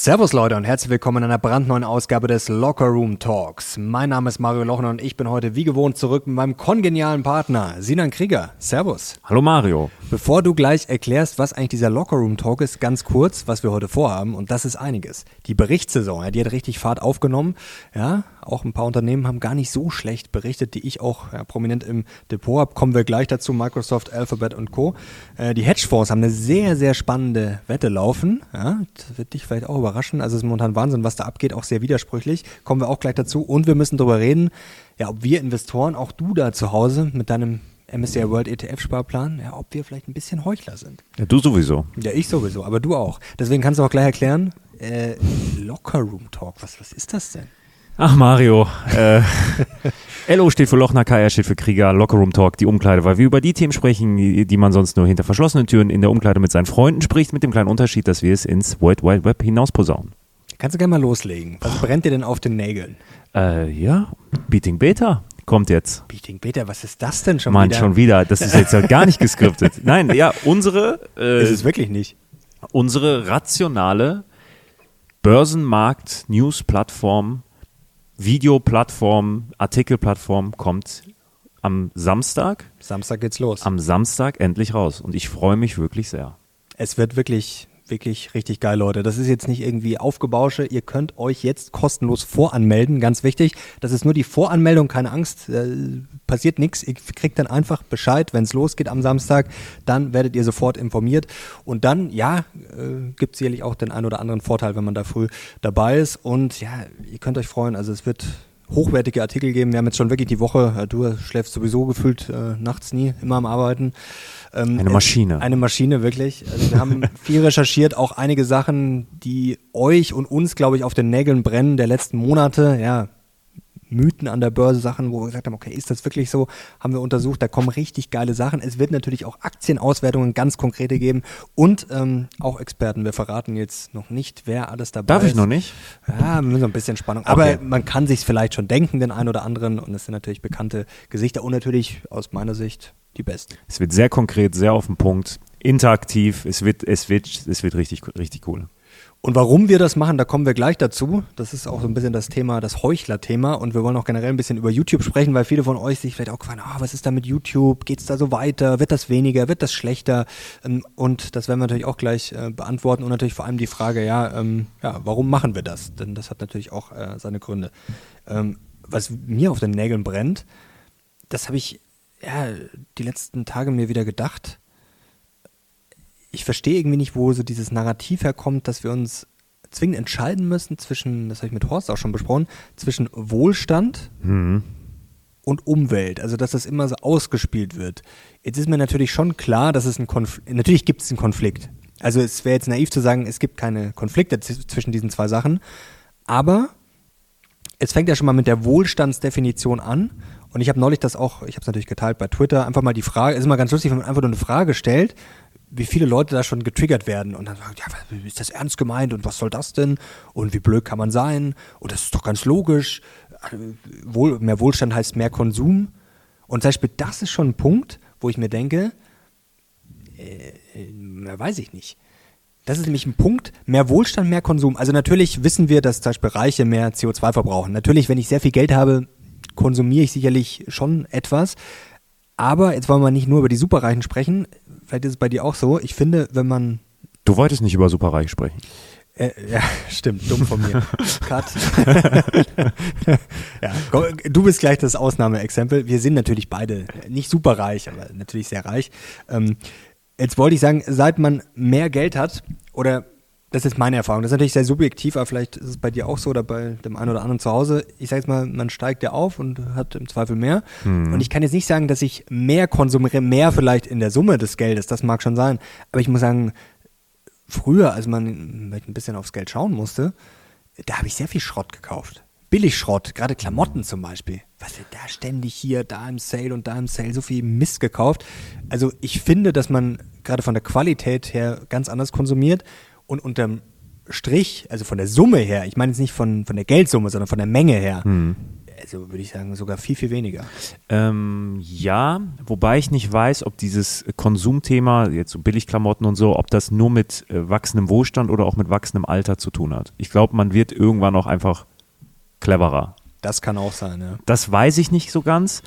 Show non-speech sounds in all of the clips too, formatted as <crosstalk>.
Servus Leute und herzlich willkommen in einer brandneuen Ausgabe des Locker Room Talks. Mein Name ist Mario Lochner und ich bin heute wie gewohnt zurück mit meinem kongenialen Partner Sinan Krieger. Servus. Hallo Mario. Bevor du gleich erklärst, was eigentlich dieser Locker Room Talk ist, ganz kurz, was wir heute vorhaben und das ist einiges. Die Berichtssaison, ja, die hat richtig Fahrt aufgenommen. Ja, auch ein paar Unternehmen haben gar nicht so schlecht berichtet, die ich auch ja, prominent im Depot habe. Kommen wir gleich dazu, Microsoft, Alphabet und Co. Äh, die Hedgefonds haben eine sehr, sehr spannende Wette laufen. Ja, das wird dich vielleicht auch überraschen. Also es ist momentan Wahnsinn, was da abgeht, auch sehr widersprüchlich. Kommen wir auch gleich dazu. Und wir müssen darüber reden, ja, ob wir Investoren, auch du da zu Hause mit deinem MSCI World ETF Sparplan, ja, ob wir vielleicht ein bisschen Heuchler sind. Ja, du sowieso. Ja, ich sowieso, aber du auch. Deswegen kannst du auch gleich erklären, äh, Locker Room Talk, was, was ist das denn? Ach Mario, äh, <laughs> LO steht für Lochner, KR steht für Krieger, Lockerroom Talk, die Umkleide, weil wir über die Themen sprechen, die, die man sonst nur hinter verschlossenen Türen in der Umkleide mit seinen Freunden spricht, mit dem kleinen Unterschied, dass wir es ins World Wide Web hinaus posaunen. Kannst du gerne mal loslegen. Was brennt dir denn auf den Nägeln? Äh, ja, Beating Beta kommt jetzt. Beating Beta, was ist das denn schon Mann, wieder? schon wieder. Das ist jetzt ja gar nicht geskriptet. <laughs> Nein, ja, unsere, äh, Ist es wirklich nicht. unsere rationale Börsenmarkt-News-Plattform, Videoplattform, Artikelplattform kommt am Samstag, Samstag geht's los. am Samstag endlich raus. Und ich freue mich wirklich sehr. Es wird wirklich, wirklich richtig geil, Leute. Das ist jetzt nicht irgendwie Aufgebausche. Ihr könnt euch jetzt kostenlos voranmelden. Ganz wichtig. Das ist nur die Voranmeldung, keine Angst. Äh, passiert nichts. Ihr kriegt dann einfach Bescheid, wenn es losgeht am Samstag. Dann werdet ihr sofort informiert. Und dann, ja, äh, gibt es sicherlich auch den einen oder anderen Vorteil, wenn man da früh dabei ist. Und ja, ihr könnt euch freuen. Also es wird hochwertige Artikel geben. Wir haben jetzt schon wirklich die Woche, äh, du schläfst sowieso gefühlt äh, nachts nie, immer am Arbeiten. Ähm, Eine Maschine. Eine Maschine, wirklich. Also wir haben <laughs> viel recherchiert, auch einige Sachen, die euch und uns, glaube ich, auf den Nägeln brennen der letzten Monate. Ja, Mythen an der Börse, Sachen, wo wir gesagt haben, okay, ist das wirklich so? Haben wir untersucht, da kommen richtig geile Sachen. Es wird natürlich auch Aktienauswertungen ganz konkrete geben und ähm, auch Experten. Wir verraten jetzt noch nicht, wer alles dabei Darf ist. ich noch nicht? Ja, wir müssen ein bisschen Spannung. Aber Okay. man kann sich vielleicht schon denken, den einen oder anderen. Und es sind natürlich bekannte Gesichter und natürlich aus meiner Sicht die besten. Es wird sehr konkret, sehr auf den Punkt, interaktiv. Es wird, es wird, es wird richtig, richtig cool. Und warum wir das machen, da kommen wir gleich dazu. Das ist auch so ein bisschen das Thema, das Heuchler-Thema. Und wir wollen auch generell ein bisschen über YouTube sprechen, weil viele von euch sich vielleicht auch gefragt haben, ah, was ist da mit YouTube? Geht's da so weiter? Wird das weniger? Wird das schlechter? Ähm, Und das werden wir natürlich auch gleich äh, beantworten. Und natürlich vor allem die Frage, ja, ähm, ja, warum machen wir das? Denn das hat natürlich auch äh, seine Gründe. Ähm, was mir auf den Nägeln brennt, das habe ich ja die letzten Tage mir wieder gedacht ich verstehe irgendwie nicht, wo so dieses Narrativ herkommt, dass wir uns zwingend entscheiden müssen zwischen, das habe ich mit Horst auch schon besprochen, zwischen Wohlstand Mhm. und Umwelt. Also, dass das immer so ausgespielt wird. Jetzt ist mir natürlich schon klar, dass es ein Konflikt, natürlich gibt es einen Konflikt. Also, es wäre jetzt naiv zu sagen, es gibt keine Konflikte zwischen diesen zwei Sachen. Aber es fängt ja schon mal mit der Wohlstandsdefinition an. Und ich habe neulich das auch, ich habe es natürlich geteilt bei Twitter, einfach mal die Frage, es ist immer ganz lustig, wenn man einfach nur eine Frage stellt, wie viele Leute da schon getriggert werden und dann sagen, ja, ist das ernst gemeint und was soll das denn? Und wie blöd kann man sein? Und das ist doch ganz logisch. Wohl, mehr Wohlstand heißt mehr Konsum. Und zum Beispiel, das ist schon ein Punkt, wo ich mir denke, äh, na, weiß ich nicht. Das ist nämlich ein Punkt, mehr Wohlstand, mehr Konsum. Also natürlich wissen wir, dass zum Beispiel Reiche mehr CO2 verbrauchen. Natürlich, wenn ich sehr viel Geld habe, konsumiere ich sicherlich schon etwas. Aber jetzt wollen wir nicht nur über die Superreichen sprechen. Vielleicht ist es bei dir auch so. Ich finde, wenn man Du wolltest nicht über Superreich sprechen. äh, ja, <laughs> stimmt, dumm von mir. Cut. <laughs> ja, du bist gleich das Ausnahmeexempel. Wir sind natürlich beide nicht super reich, aber natürlich sehr reich. Ähm, jetzt wollte ich sagen, seit man mehr Geld hat, oder das ist meine Erfahrung, das ist natürlich sehr subjektiv, aber vielleicht ist es bei dir auch so oder bei dem einen oder anderen zu Hause. Ich sage jetzt mal, man steigt ja auf und hat im Zweifel mehr. Und ich kann jetzt nicht sagen, dass ich mehr konsumiere, mehr vielleicht in der Summe des Geldes, das mag schon sein. Aber ich muss sagen, früher, als man ein bisschen aufs Geld schauen musste, da habe ich sehr viel Schrott gekauft. Billigschrott, gerade Klamotten zum Beispiel. Was wird da ständig hier, da im Sale und da im Sale, so viel Mist gekauft. Also ich finde, dass man gerade von der Qualität her ganz anders konsumiert und unterm Strich, also von der Summe her, ich meine jetzt nicht von, von der Geldsumme, sondern von der Menge her, Also würde ich sagen, sogar viel, viel weniger. Ähm, ja, wobei ich nicht weiß, ob dieses Konsumthema, jetzt so Billigklamotten und so, ob das nur mit äh, wachsendem Wohlstand oder auch mit wachsendem Alter zu tun hat. Ich glaube, man wird irgendwann auch einfach cleverer. Das kann auch sein, ja. Das weiß ich nicht so ganz.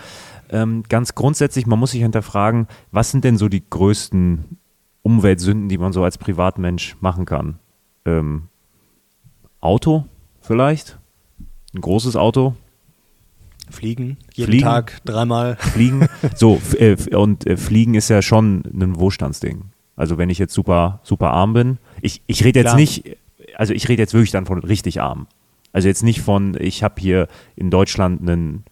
Ähm, ganz grundsätzlich, man muss sich hinterfragen, was sind denn so die größten Umweltsünden, die man so als Privatmensch machen kann? Ähm, Auto vielleicht? Ein großes Auto? Fliegen, jeden Fliegen. Tag dreimal. Fliegen. <laughs> So, äh, und äh, Fliegen ist ja schon ein Wohlstandsding. Also wenn ich jetzt super, super arm bin, ich, ich rede jetzt Klar. nicht, also ich rede jetzt wirklich dann von richtig arm. Also jetzt nicht von, ich habe hier in Deutschland einen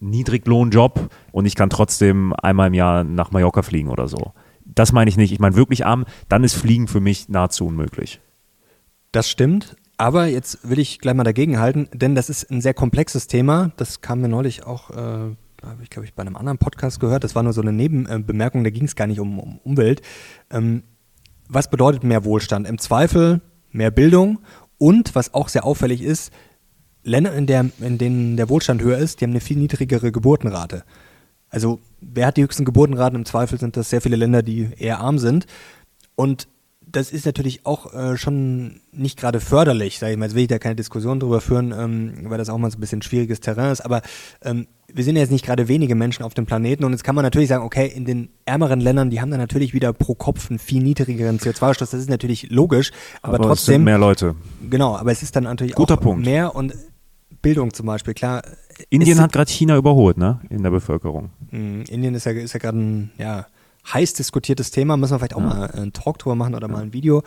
Niedriglohnjob und ich kann trotzdem einmal im Jahr nach Mallorca fliegen oder so. Das meine ich nicht. Ich meine wirklich arm, dann ist Fliegen für mich nahezu unmöglich. Das stimmt. Aber jetzt will ich gleich mal dagegen halten, denn das ist ein sehr komplexes Thema. Das kam mir neulich auch, äh, habe ich glaube ich bei einem anderen Podcast gehört. Das war nur so eine Nebenbemerkung, da ging es gar nicht um, um Umwelt. Ähm, was bedeutet mehr Wohlstand? Im Zweifel mehr Bildung und was auch sehr auffällig ist, Länder, in, der, in denen der Wohlstand höher ist, die haben eine viel niedrigere Geburtenrate. Also wer hat die höchsten Geburtenraten? Im Zweifel sind das sehr viele Länder, die eher arm sind. Und das ist natürlich auch äh, schon nicht gerade förderlich, sage ich mal. Jetzt will ich da keine Diskussion drüber führen, ähm, weil das auch mal so ein bisschen schwieriges Terrain ist. Aber ähm, wir sind ja jetzt nicht gerade wenige Menschen auf dem Planeten und jetzt kann man natürlich sagen, okay, in den ärmeren Ländern, die haben dann natürlich wieder pro Kopf einen viel niedrigeren CO2-Ausstoß. Das ist natürlich logisch, aber, es sind trotzdem, mehr Leute. genau, aber es ist dann natürlich Guter auch Punkt. mehr und Bildung zum Beispiel, klar. Indien hat gerade China überholt, ne? In der Bevölkerung. Mm, Indien ist ja, ist ja gerade ein ja, heiß diskutiertes Thema. Müssen wir vielleicht auch Ja. mal einen Talk drüber machen oder mal ein Video.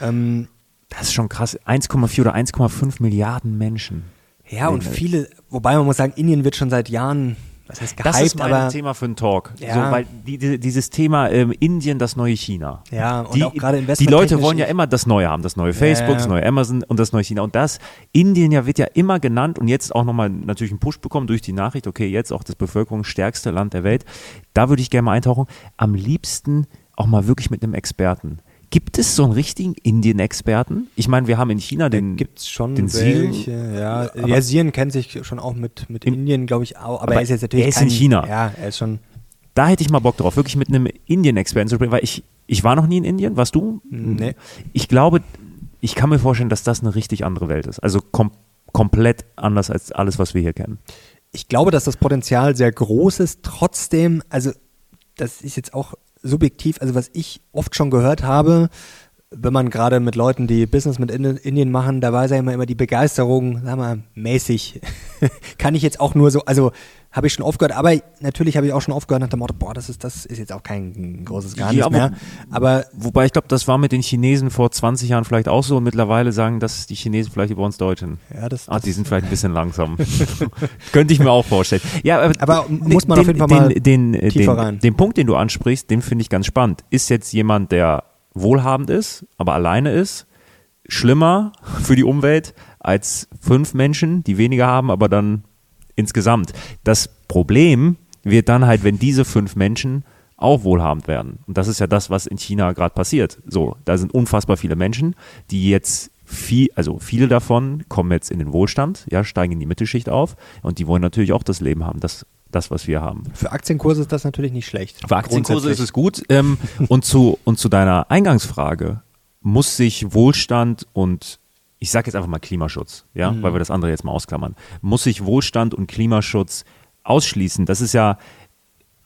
Ähm, Das ist schon krass. 1,4 oder 1,5 Milliarden Menschen. ja, und viele, wobei man muss sagen, Indien wird schon seit Jahren, was heißt gehypt, Das ist mein aber Thema für einen Talk. Ja. So, weil die, die, dieses Thema ähm, Indien, das neue China. ja, und Die, auch gerade die Leute wollen ja immer das Neue haben, das neue Facebook, Ja. das neue Amazon und das neue China. Und das, Indien ja wird ja immer genannt und jetzt auch nochmal natürlich einen Push bekommen durch die Nachricht, okay, jetzt auch das bevölkerungsstärkste Land der Welt. Da würde ich gerne mal eintauchen. Am liebsten auch mal wirklich mit einem Experten. Gibt es so einen richtigen Indien-Experten? Ich meine, wir haben in China den. gibt es schon den Siren- welche, ja. Ja, Siren kennt sich schon auch mit, mit Im- Indien, glaube ich, auch, aber, Aber er ist jetzt natürlich er ist kein, in China. Ja, er ist schon, da hätte ich mal Bock drauf, wirklich mit einem Indien-Experten zu sprechen, weil ich, ich war noch nie in Indien. Warst du? Nee. Ich glaube, ich kann mir vorstellen, dass das eine richtig andere Welt ist. Also kom komplett anders als alles, was wir hier kennen. ich glaube, dass das Potenzial sehr groß ist. Trotzdem, also das ist jetzt auch subjektiv, also was ich oft schon gehört habe, wenn man gerade mit Leuten, die Business mit Indi- Indien machen, da war ja immer, immer die Begeisterung, sag mal, mäßig. <laughs> Kann ich jetzt auch nur so, also habe ich schon aufgehört, aber natürlich habe ich auch schon aufgehört nach dem Motto, boah, das ist, das ist jetzt auch kein großes Geheimnis Ja, aber- mehr. Aber Wobei ich glaube, das war mit den Chinesen vor 20 Jahren vielleicht auch so und mittlerweile sagen das die Chinesen vielleicht über uns Deutschen. ja, das, Ah, das die sind vielleicht ein bisschen langsam. <laughs> Könnte ich mir auch vorstellen. Ja, aber, Aber muss man auf jeden Fall den, mal den, den, tiefer den, rein. den Punkt, den du ansprichst, den finde ich ganz spannend. Ist jetzt jemand, der wohlhabend ist, aber alleine ist, schlimmer <laughs> für die Umwelt als fünf Menschen, die weniger haben, aber dann insgesamt. Das Problem wird dann halt, wenn diese fünf Menschen auch wohlhabend werden. Und das ist ja das, was in China gerade passiert. So, da sind unfassbar viele Menschen, die jetzt viel, also viele davon kommen jetzt in den Wohlstand, ja, steigen in die Mittelschicht auf und die wollen natürlich auch das Leben haben, das, das was wir haben. für Aktienkurse ist das natürlich nicht schlecht. Für Aktienkurse ist es gut. Ähm, und, zu, und zu deiner Eingangsfrage, muss sich Wohlstand und ich sage jetzt einfach mal Klimaschutz, ja, Mhm. weil wir das andere jetzt mal ausklammern, muss sich Wohlstand und Klimaschutz ausschließen? Das ist ja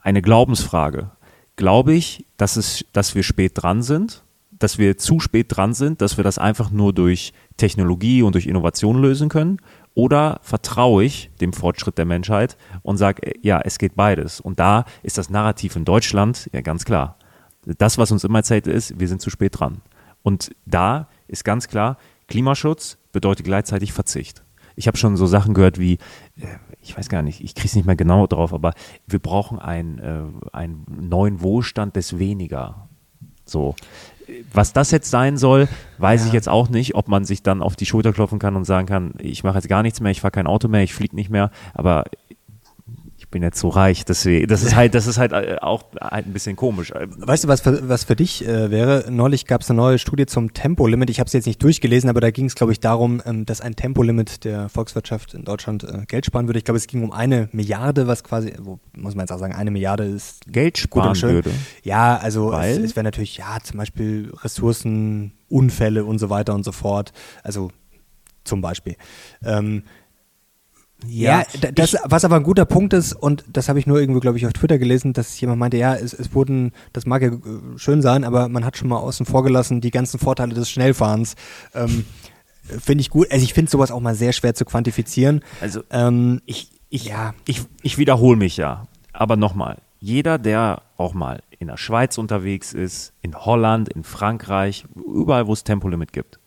eine Glaubensfrage. Glaube ich, dass, es, dass wir spät dran sind, dass wir zu spät dran sind, dass wir das einfach nur durch Technologie und durch Innovation lösen können? Oder vertraue ich dem Fortschritt der Menschheit und sage, ja, es geht beides? Und da ist das Narrativ in Deutschland ja ganz klar. Das, was uns immer erzählt ist, wir sind zu spät dran. Und da ist ganz klar, Klimaschutz bedeutet gleichzeitig Verzicht. Ich habe schon so Sachen gehört wie, äh, ich weiß gar nicht, ich kriege es nicht mehr genau drauf, aber wir brauchen ein, äh, einen neuen Wohlstand des Weniger. So. Was das jetzt sein soll, weiß Ja. ich jetzt auch nicht, ob man sich dann auf die Schulter klopfen kann und sagen kann, ich mache jetzt gar nichts mehr, ich fahre kein Auto mehr, ich fliege nicht mehr, aber ich bin jetzt so reich, deswegen, das ist halt, das ist halt äh, auch halt ein bisschen komisch. Weißt du, was für, was für dich äh, wäre? Neulich gab es eine neue Studie zum Tempolimit. Ich habe es jetzt nicht durchgelesen, aber da ging es, glaube ich, darum, ähm, dass ein Tempolimit der Volkswirtschaft in Deutschland äh, Geld sparen würde. Ich glaube, es ging um eine Milliarde, was quasi, wo muss man jetzt auch sagen, eine Milliarde ist Geld sparen würde. Ja, also Weil? es, es wäre natürlich, ja, zum Beispiel Ressourcen, Unfälle und so weiter und so fort. Also zum Beispiel. Ähm, ja, ja das, ich, was aber ein guter Punkt ist, und das habe ich nur irgendwo, glaube ich, auf Twitter gelesen, dass jemand meinte, ja, es, es wurden, das mag ja äh, schön sein, aber man hat schon mal außen vor gelassen, die ganzen Vorteile des Schnellfahrens. Ähm, finde ich gut. Also ich finde sowas auch mal sehr schwer zu quantifizieren. Also ähm, ich, ich, ja. ich, ich wiederhole mich ja. Aber nochmal, jeder, der auch mal in der Schweiz unterwegs ist, in Holland, in Frankreich, überall, wo es Tempolimit gibt,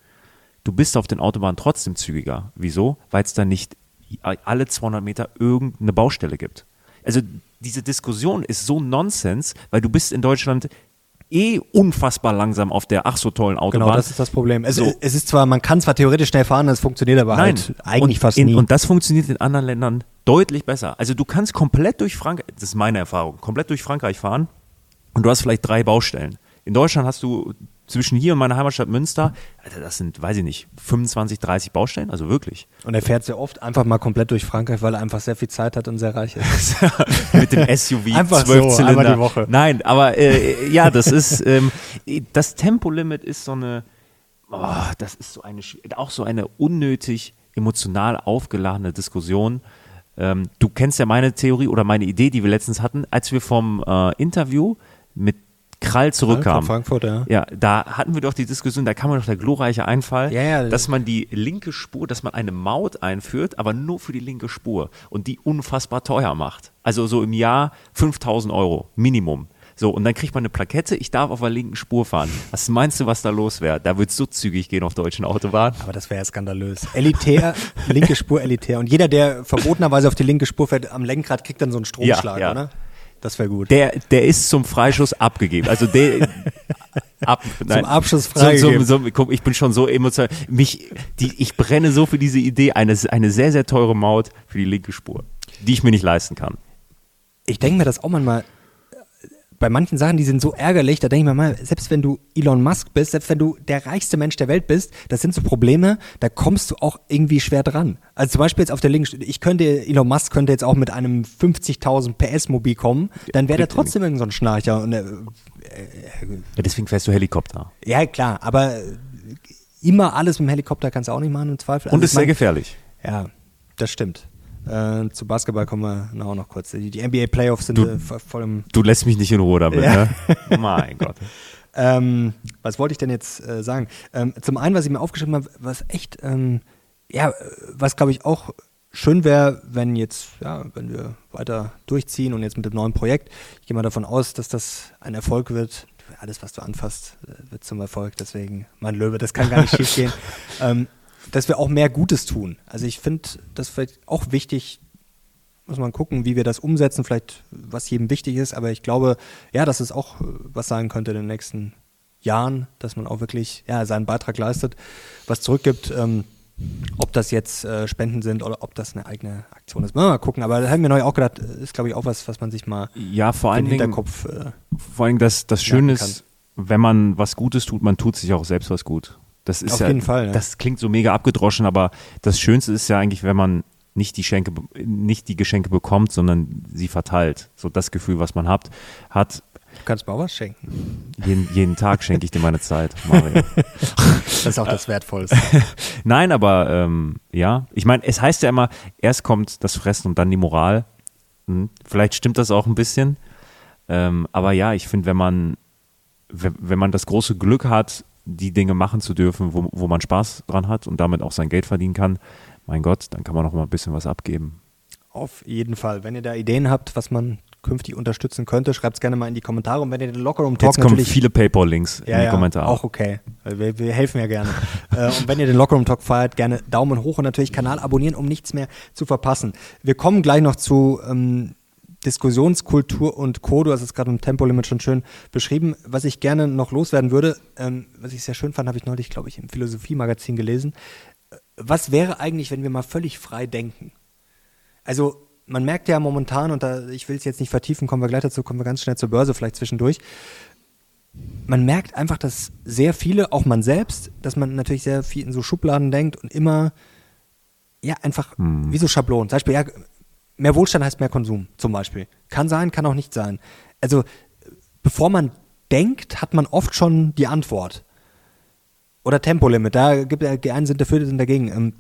du bist auf den Autobahnen trotzdem zügiger. Wieso? Weil es da nicht alle 200 Meter irgendeine Baustelle gibt. Also diese Diskussion ist so Nonsens, weil du bist in Deutschland eh unfassbar langsam auf der ach so tollen Autobahn. Genau, das ist das Problem. Es, so. es ist zwar, man kann zwar theoretisch schnell fahren, es funktioniert aber Nein. halt eigentlich und fast in, nie. Und das funktioniert in anderen Ländern deutlich besser. Also du kannst komplett durch Frankreich, das ist meine Erfahrung, komplett durch Frankreich fahren und du hast vielleicht drei Baustellen. In Deutschland hast du zwischen hier und meiner Heimatstadt Münster, Alter, das sind, weiß ich nicht, 25, 30 Baustellen, also wirklich. Und er fährt sehr oft einfach mal komplett durch Frankreich, weil er einfach sehr viel Zeit hat und sehr reich ist. <laughs> Mit dem SUV, <laughs> einfach 12 so, Zylinder. Einmal die Woche. Nein, aber äh, ja, das ist, ähm, das Tempolimit ist so eine, oh, das ist so eine, auch so eine unnötig emotional aufgeladene Diskussion. Ähm, du kennst ja meine Theorie oder meine Idee, die wir letztens hatten, als wir vom äh, Interview mit Krall zurückkam. Frankfurt, ja. Ja, da hatten wir doch die Diskussion, da kam mir doch der glorreiche Einfall, ja, ja, dass man die linke Spur, dass man eine Maut einführt, aber nur für die linke Spur und die unfassbar teuer macht. Also so im Jahr 5000 Euro Minimum. So, und dann kriegt man eine Plakette, ich darf auf der linken Spur fahren. Was meinst du, was da los wäre? Da wird es so zügig gehen auf deutschen Autobahnen. Aber das wäre ja skandalös. Elitär, linke Spur elitär. Und jeder, der verbotenerweise auf die linke Spur fährt, am Lenkrad kriegt dann so einen Stromschlag, ja, ja. oder? Das wäre gut. Der, der ist zum Freischuss abgegeben. Also der <laughs> ab, nein, zum Abschluss freigegeben. So, so, so, ich bin schon so emotional. Mich, die, ich brenne so für diese Idee, eine, eine sehr, sehr teure Maut für die linke Spur, die ich mir nicht leisten kann. Ich denke mir das auch manchmal bei manchen Sachen, die sind so ärgerlich, da denke ich mir mal, selbst wenn du Elon Musk bist, selbst wenn du der reichste Mensch der Welt bist, das sind so Probleme, da kommst du auch irgendwie schwer dran. Also zum Beispiel jetzt auf der linken, ich könnte, Elon Musk könnte jetzt auch mit einem 50.000 PS Mobil kommen, dann wäre der trotzdem irgendein so ein Schnarcher. Und, äh, äh, ja, deswegen fährst du Helikopter. Ja, klar, aber immer alles mit dem Helikopter kannst du auch nicht machen im Zweifel. Also Und ist sehr gefährlich. Ja, das stimmt. Äh, zu Basketball kommen wir auch noch kurz. Die, die NBA Playoffs sind du, äh, voll im. Du lässt mich nicht in Ruhe damit, ja. ne? <laughs> mein Gott. Ähm, was wollte ich denn jetzt äh, sagen? Ähm, zum einen, was ich mir aufgeschrieben habe, was echt, ähm, ja, was glaube ich auch schön wäre, wenn jetzt, ja, wenn wir weiter durchziehen und jetzt mit dem neuen Projekt, ich gehe mal davon aus, dass das ein Erfolg wird. Alles, was du anfasst, äh, wird zum Erfolg. Deswegen, mein Löwe, das kann gar nicht <laughs> schief gehen. Dass wir auch mehr Gutes tun. Also ich finde das vielleicht auch wichtig, muss man gucken, wie wir das umsetzen, vielleicht was jedem wichtig ist, aber ich glaube, ja, dass es auch äh, was sein könnte in den nächsten Jahren, dass man auch wirklich ja, seinen Beitrag leistet, was zurückgibt. Ähm, ob das jetzt äh, Spenden sind oder ob das eine eigene Aktion ist. Mal gucken, aber da haben wir neu auch gedacht, äh, ist glaube ich auch was, was man sich mal ja, vor allen Hinterkopf äh, Vor allem das, das Schöne ist, wenn man was Gutes tut, man tut sich auch selbst was gut. Das ist Auf ja, jeden Fall. Ja. Das klingt so mega abgedroschen, aber das Schönste ist ja eigentlich, wenn man nicht die Schenke, nicht die Geschenke bekommt, sondern sie verteilt. So das Gefühl, was man hat, hat. Du kannst mir auch was schenken. Jeden, jeden Tag schenke ich dir meine Zeit, Mario. <laughs> das ist auch das Wertvollste. <laughs> Nein, aber ähm, ja, ich meine, es heißt ja immer, erst kommt das Fressen und dann die Moral. Hm, vielleicht stimmt das auch ein bisschen. Ähm, aber ja, ich finde, wenn man, wenn man das große Glück hat, die Dinge machen zu dürfen, wo, wo man Spaß dran hat und damit auch sein Geld verdienen kann, mein Gott, dann kann man noch mal ein bisschen was abgeben. Auf jeden Fall. Wenn ihr da Ideen habt, was man künftig unterstützen könnte, schreibt es gerne mal in die Kommentare. Und wenn ihr den Lockerroom Talk Jetzt kommen viele PayPal-Links ja, in die ja, Kommentare. Auch okay. Wir, wir helfen ja gerne. <laughs> äh, und wenn ihr den Lockerroom Talk feiert, gerne Daumen hoch und natürlich Kanal abonnieren, um nichts mehr zu verpassen. Wir kommen gleich noch zu ähm, Diskussionskultur und Co. Du hast es gerade im Tempolimit schon schön beschrieben. Was ich gerne noch loswerden würde, ähm, was ich sehr schön fand, habe ich neulich, glaube ich, im Philosophie-Magazin gelesen. Was wäre eigentlich, wenn wir mal völlig frei denken? Also man merkt ja momentan, und da, ich will es jetzt nicht vertiefen, kommen wir gleich dazu, kommen wir ganz schnell zur Börse vielleicht zwischendurch. Man merkt einfach, dass sehr viele, auch man selbst, dass man natürlich sehr viel in so Schubladen denkt und immer, ja, einfach Hm. wie so Schablonen. Zum Beispiel, ja, mehr Wohlstand heißt mehr Konsum, zum Beispiel. Kann sein, kann auch nicht sein. Also, bevor man denkt, hat man oft schon die Antwort. Oder Tempolimit, da gibt es die einen sind dafür, die sind dagegen. Ähm,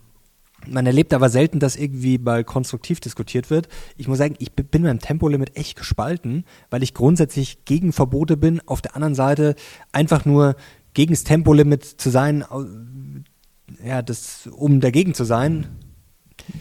man erlebt aber selten, dass irgendwie mal konstruktiv diskutiert wird. Ich muss sagen, ich bin beim Tempolimit echt gespalten, weil ich grundsätzlich gegen Verbote bin. Auf der anderen Seite einfach nur gegen das Tempolimit zu sein, ja, das, um dagegen zu sein.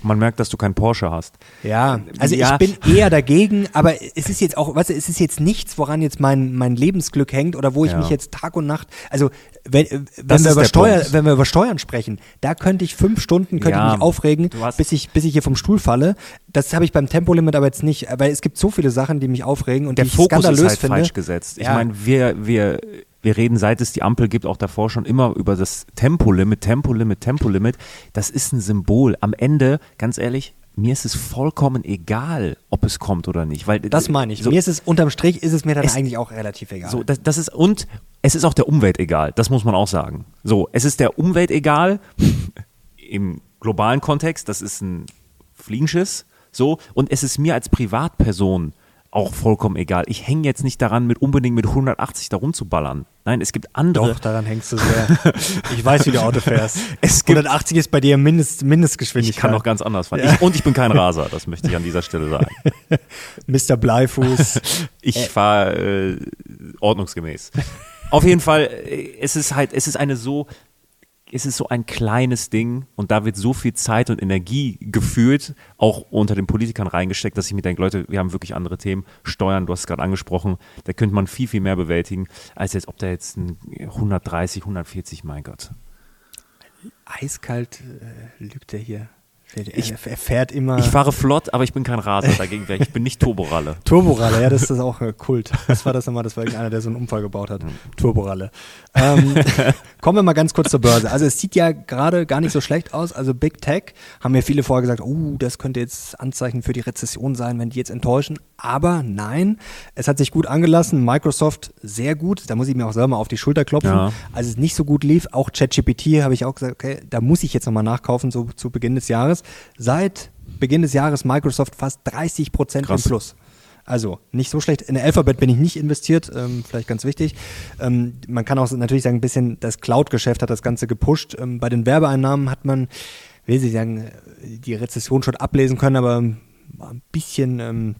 Man merkt, dass du keinen Porsche hast. Ja, also Ja. ich bin eher dagegen, aber es ist jetzt auch, weißt du, es ist jetzt nichts, woran jetzt mein, mein Lebensglück hängt oder wo ich Ja. mich jetzt Tag und Nacht, also wenn, äh, wenn, wir über Steuer, Punkt. wenn wir über Steuern sprechen, da könnte ich fünf Stunden, könnte Ja, ich mich aufregen, bis ich, bis ich hier vom Stuhl falle. Das habe ich beim Tempolimit aber jetzt nicht, weil es gibt so viele Sachen, die mich aufregen und Der die ich Fokus skandalös ist halt finde. falsch gesetzt. Ich meine, wir, wir, wir reden, seit es die Ampel gibt, auch davor schon immer über das Tempolimit, Tempolimit, Tempolimit. Das ist ein Symbol. Am Ende, ganz ehrlich, mir ist es vollkommen egal, ob es kommt oder nicht. Weil Das meine ich. So, Mir ist es unterm Strich ist es mir dann Es- eigentlich auch relativ egal. so, das, das ist, und es ist auch der Umwelt egal. Das muss man auch sagen. So, es ist der Umwelt egal <laughs> im globalen Kontext. Das ist ein Fliegenschiss. So, und es ist mir als Privatperson auch vollkommen egal. Ich hänge jetzt nicht daran, mit unbedingt mit 180 da rumzuballern. Nein, es gibt andere. Doch, daran hängst du sehr. Ich weiß, wie du Auto fährst. <laughs> Es gibt- 180 ist bei dir Mindest, ich Mindestgeschwindigkeit. kann noch ganz anders fahren. Ja. Ich, und ich bin kein Raser, das möchte ich an dieser Stelle sagen. <laughs> Mr. Bleifuß. <laughs> Ich fahre äh, ordnungsgemäß. Auf jeden Fall, äh, es ist halt, es ist eine so, es ist so ein kleines Ding und da wird so viel Zeit und Energie gefühlt, auch unter den Politikern reingesteckt, dass ich mir denke, Leute, wir haben wirklich andere Themen. Steuern, du hast es gerade angesprochen, da könnte man viel, viel mehr bewältigen, als jetzt, ob da jetzt ein 130, 140, mein Gott. Eiskalt äh, lügt er hier. Ich- er, fährt immer. Ich fahre flott, aber ich bin kein Raser, dagegen ich, bin nicht Turboralle. <laughs> Turboralle, ja, das ist auch äh, Kult. Was war das nochmal? Das war irgendeiner, der so einen Unfall gebaut hat. Turboralle. Ähm, <laughs> kommen wir mal ganz kurz zur Börse. Also es sieht ja gerade gar nicht so schlecht aus. Also Big Tech haben ja viele vorher gesagt, uh, das könnte jetzt Anzeichen für die Rezession sein, wenn die jetzt enttäuschen. Aber nein, es hat sich gut angelassen. Microsoft sehr gut. Da muss ich mir auch selber mal auf die Schulter klopfen. Ja. Als es nicht so gut lief, auch ChatGPT habe ich auch gesagt, okay, da muss ich jetzt nochmal nachkaufen, so zu Beginn des Jahres. Seit Beginn des Jahres Microsoft fast 30 Prozent im. Plus. Also nicht so schlecht. In Alphabet bin ich nicht investiert, ähm, vielleicht ganz wichtig. Ähm, man kann auch natürlich sagen, ein bisschen das Cloud-Geschäft hat das Ganze gepusht. Ähm, bei den Werbeeinnahmen hat man, will ich sagen, äh, die Rezession schon ablesen können, aber ähm, ein bisschen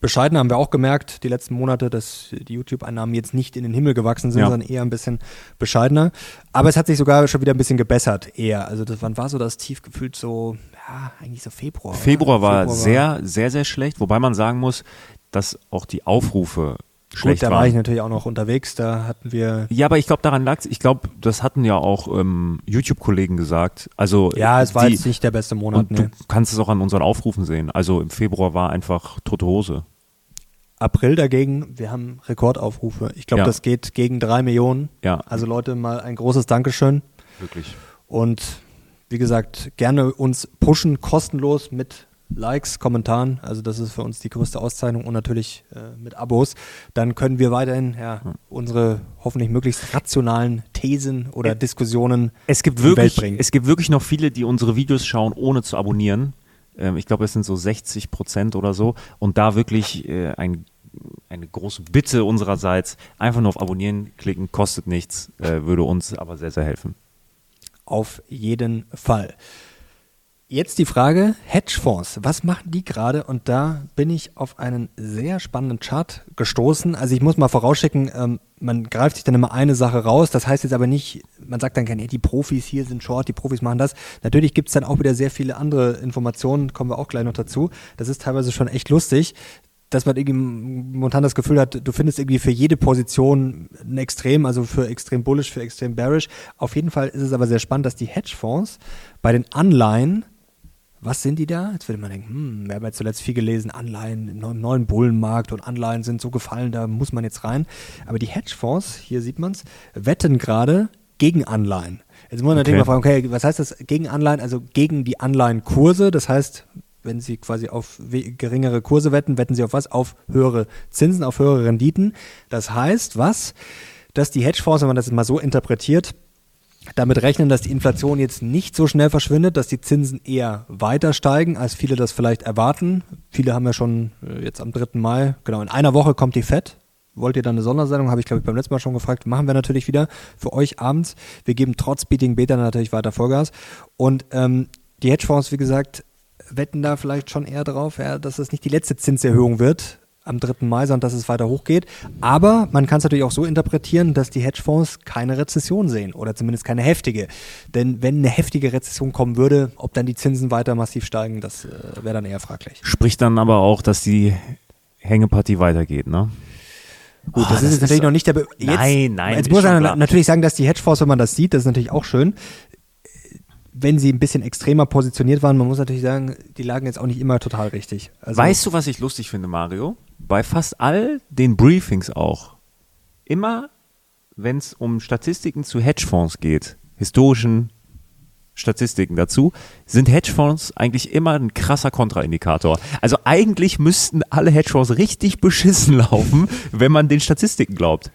bescheidener haben wir auch gemerkt, die letzten Monate, dass die YouTube-Einnahmen jetzt nicht in den Himmel gewachsen sind, Ja. sondern eher ein bisschen bescheidener. Aber es hat sich sogar schon wieder ein bisschen gebessert, eher. Also das, wann war so das Tief gefühlt so, ja, eigentlich so Februar. oder? Februar war sehr, sehr, sehr schlecht, wobei man sagen muss, dass auch die Aufrufe Gut, schlecht da waren. war ich natürlich auch noch unterwegs, da hatten wir Ja, aber ich glaube, daran lag Ich glaube, das hatten ja auch ähm, YouTube-Kollegen gesagt. Also Ja, es war die, jetzt nicht der beste Monat. und Nee. du kannst es auch an unseren Aufrufen sehen. Also im Februar war einfach tote Hose. April dagegen, wir haben Rekordaufrufe. Ich glaube, Ja. das geht gegen drei Millionen. Ja. Also Leute, mal ein großes Dankeschön. Wirklich. Und wie gesagt, gerne uns pushen, kostenlos mit Likes, Kommentaren. Also das ist für uns die größte Auszeichnung und natürlich äh, mit Abos. Dann können wir weiterhin ja, unsere hoffentlich möglichst rationalen Thesen oder Diskussionen Es gibt in die Welt wirklich, bringen. es gibt wirklich noch viele, die unsere Videos schauen, ohne zu abonnieren. Ähm, ich glaube, es sind so 60 Prozent oder so. Und da wirklich äh, ein, eine große Bitte unsererseits, einfach nur auf Abonnieren klicken, kostet nichts, äh, würde uns aber sehr, sehr helfen. Auf jeden Fall. Jetzt die Frage, Hedgefonds, was machen die gerade? Und da bin ich auf einen sehr spannenden Chart gestoßen. Also ich muss mal vorausschicken, ähm, man greift sich dann immer eine Sache raus. Das heißt jetzt aber nicht, man sagt dann gerne, die Profis hier sind short, die Profis machen das. Natürlich gibt es dann auch wieder sehr viele andere Informationen, kommen wir auch gleich noch dazu. Das ist teilweise schon echt lustig dass man irgendwie momentan das Gefühl hat, du findest irgendwie für jede Position ein Extrem, also für extrem bullish, für extrem bearish. Auf jeden Fall ist es aber sehr spannend, dass die Hedgefonds bei den Anleihen, was sind die da? Jetzt würde man denken, hm, wir haben ja zuletzt viel gelesen, Anleihen im neuen- Bullenmarkt und Anleihen sind so gefallen, da muss man jetzt rein. Aber die Hedgefonds, hier sieht man es, wetten gerade gegen Anleihen. Jetzt muss man natürlich Okay. mal fragen, okay, was heißt das gegen Anleihen? Also gegen die Anleihenkurse, das heißt, wenn sie quasi auf geringere Kurse wetten, wetten sie auf was? Auf höhere Zinsen, auf höhere Renditen. Das heißt, was? Dass die Hedgefonds, wenn man das mal so interpretiert, damit rechnen, dass die Inflation jetzt nicht so schnell verschwindet, dass die Zinsen eher weiter steigen, als viele das vielleicht erwarten. Viele haben ja schon äh, jetzt am 3. Mai, genau, in einer Woche kommt die FED. Wollt ihr dann eine Sondersendung? Habe ich, glaube ich, beim letzten Mal schon gefragt. Machen wir natürlich wieder für euch abends. Wir geben trotz Beating Beta natürlich weiter Vollgas. Und ähm, die Hedgefonds, wie gesagt, wetten da vielleicht schon eher drauf, ja, dass es nicht die letzte Zinserhöhung wird am 3. Mai, sondern dass es weiter hochgeht. Aber man kann es natürlich auch so interpretieren, dass die Hedgefonds keine Rezession sehen oder zumindest keine heftige. Denn wenn eine heftige Rezession kommen würde, ob dann die Zinsen weiter massiv steigen, das äh, wäre dann eher fraglich. Spricht dann aber auch, dass die Hängepartie weitergeht, ne? Gut, oh, das, ist jetzt natürlich noch nicht der. Be jetzt, nein, nein. Jetzt muss man natürlich sagen, dass die Hedgefonds, wenn man das sieht, das ist natürlich auch schön. Wenn sie ein bisschen extremer positioniert waren, man muss natürlich sagen, die lagen jetzt auch nicht immer total richtig. Also weißt du, was ich lustig finde, Mario? Bei fast all den Briefings auch. Immer, wenn es um Statistiken zu Hedgefonds geht, historischen Statistiken dazu, sind Hedgefonds eigentlich immer ein krasser Kontraindikator. Also eigentlich müssten alle Hedgefonds richtig beschissen <laughs> laufen, wenn man den Statistiken glaubt.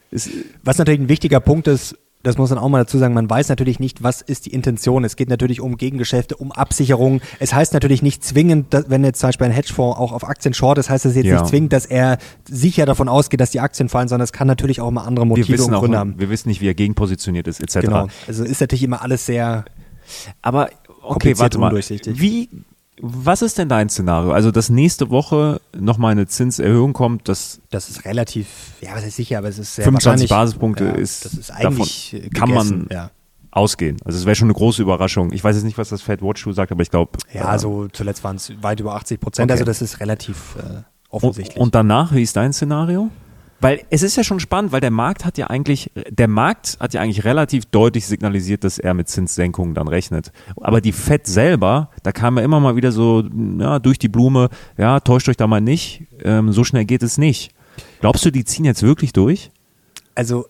Was natürlich ein wichtiger Punkt ist, das muss man auch mal dazu sagen, man weiß natürlich nicht, was ist die Intention. Es geht natürlich um Gegengeschäfte, um Absicherung. Es heißt natürlich nicht zwingend, dass, wenn jetzt zum Beispiel ein Hedgefonds auch auf Aktien short ist, heißt das jetzt ja. nicht zwingend, dass er sicher davon ausgeht, dass die Aktien fallen, sondern es kann natürlich auch mal andere Motive und Gründe haben. Wir wissen nicht, wie er gegenpositioniert ist, etc. Genau. Also ist natürlich immer alles sehr aber okay, warte mal. Wie, was ist denn dein Szenario? Also, dass nächste Woche nochmal eine Zinserhöhung kommt, das. Das ist relativ, ja, was ist sicher, aber es ist sehr 25 Basispunkte ja, ist, das ist eigentlich davon kann man ja. ausgehen. Also, es wäre schon eine große Überraschung. Ich weiß jetzt nicht, was das Fed Watch sagt, aber ich glaube. Ja, äh, also zuletzt waren es weit über 80 Prozent. Okay. Also, das ist relativ äh, offensichtlich. Und, und danach, wie ist dein Szenario? Weil es ist ja schon spannend, weil der Markt hat ja eigentlich, der Markt hat ja eigentlich relativ deutlich signalisiert, dass er mit Zinssenkungen dann rechnet. Aber die Fed selber, da kam ja immer mal wieder so, ja, durch die Blume, ja, täuscht euch da mal nicht, ähm, so schnell geht es nicht. Glaubst du, die ziehen jetzt wirklich durch? Also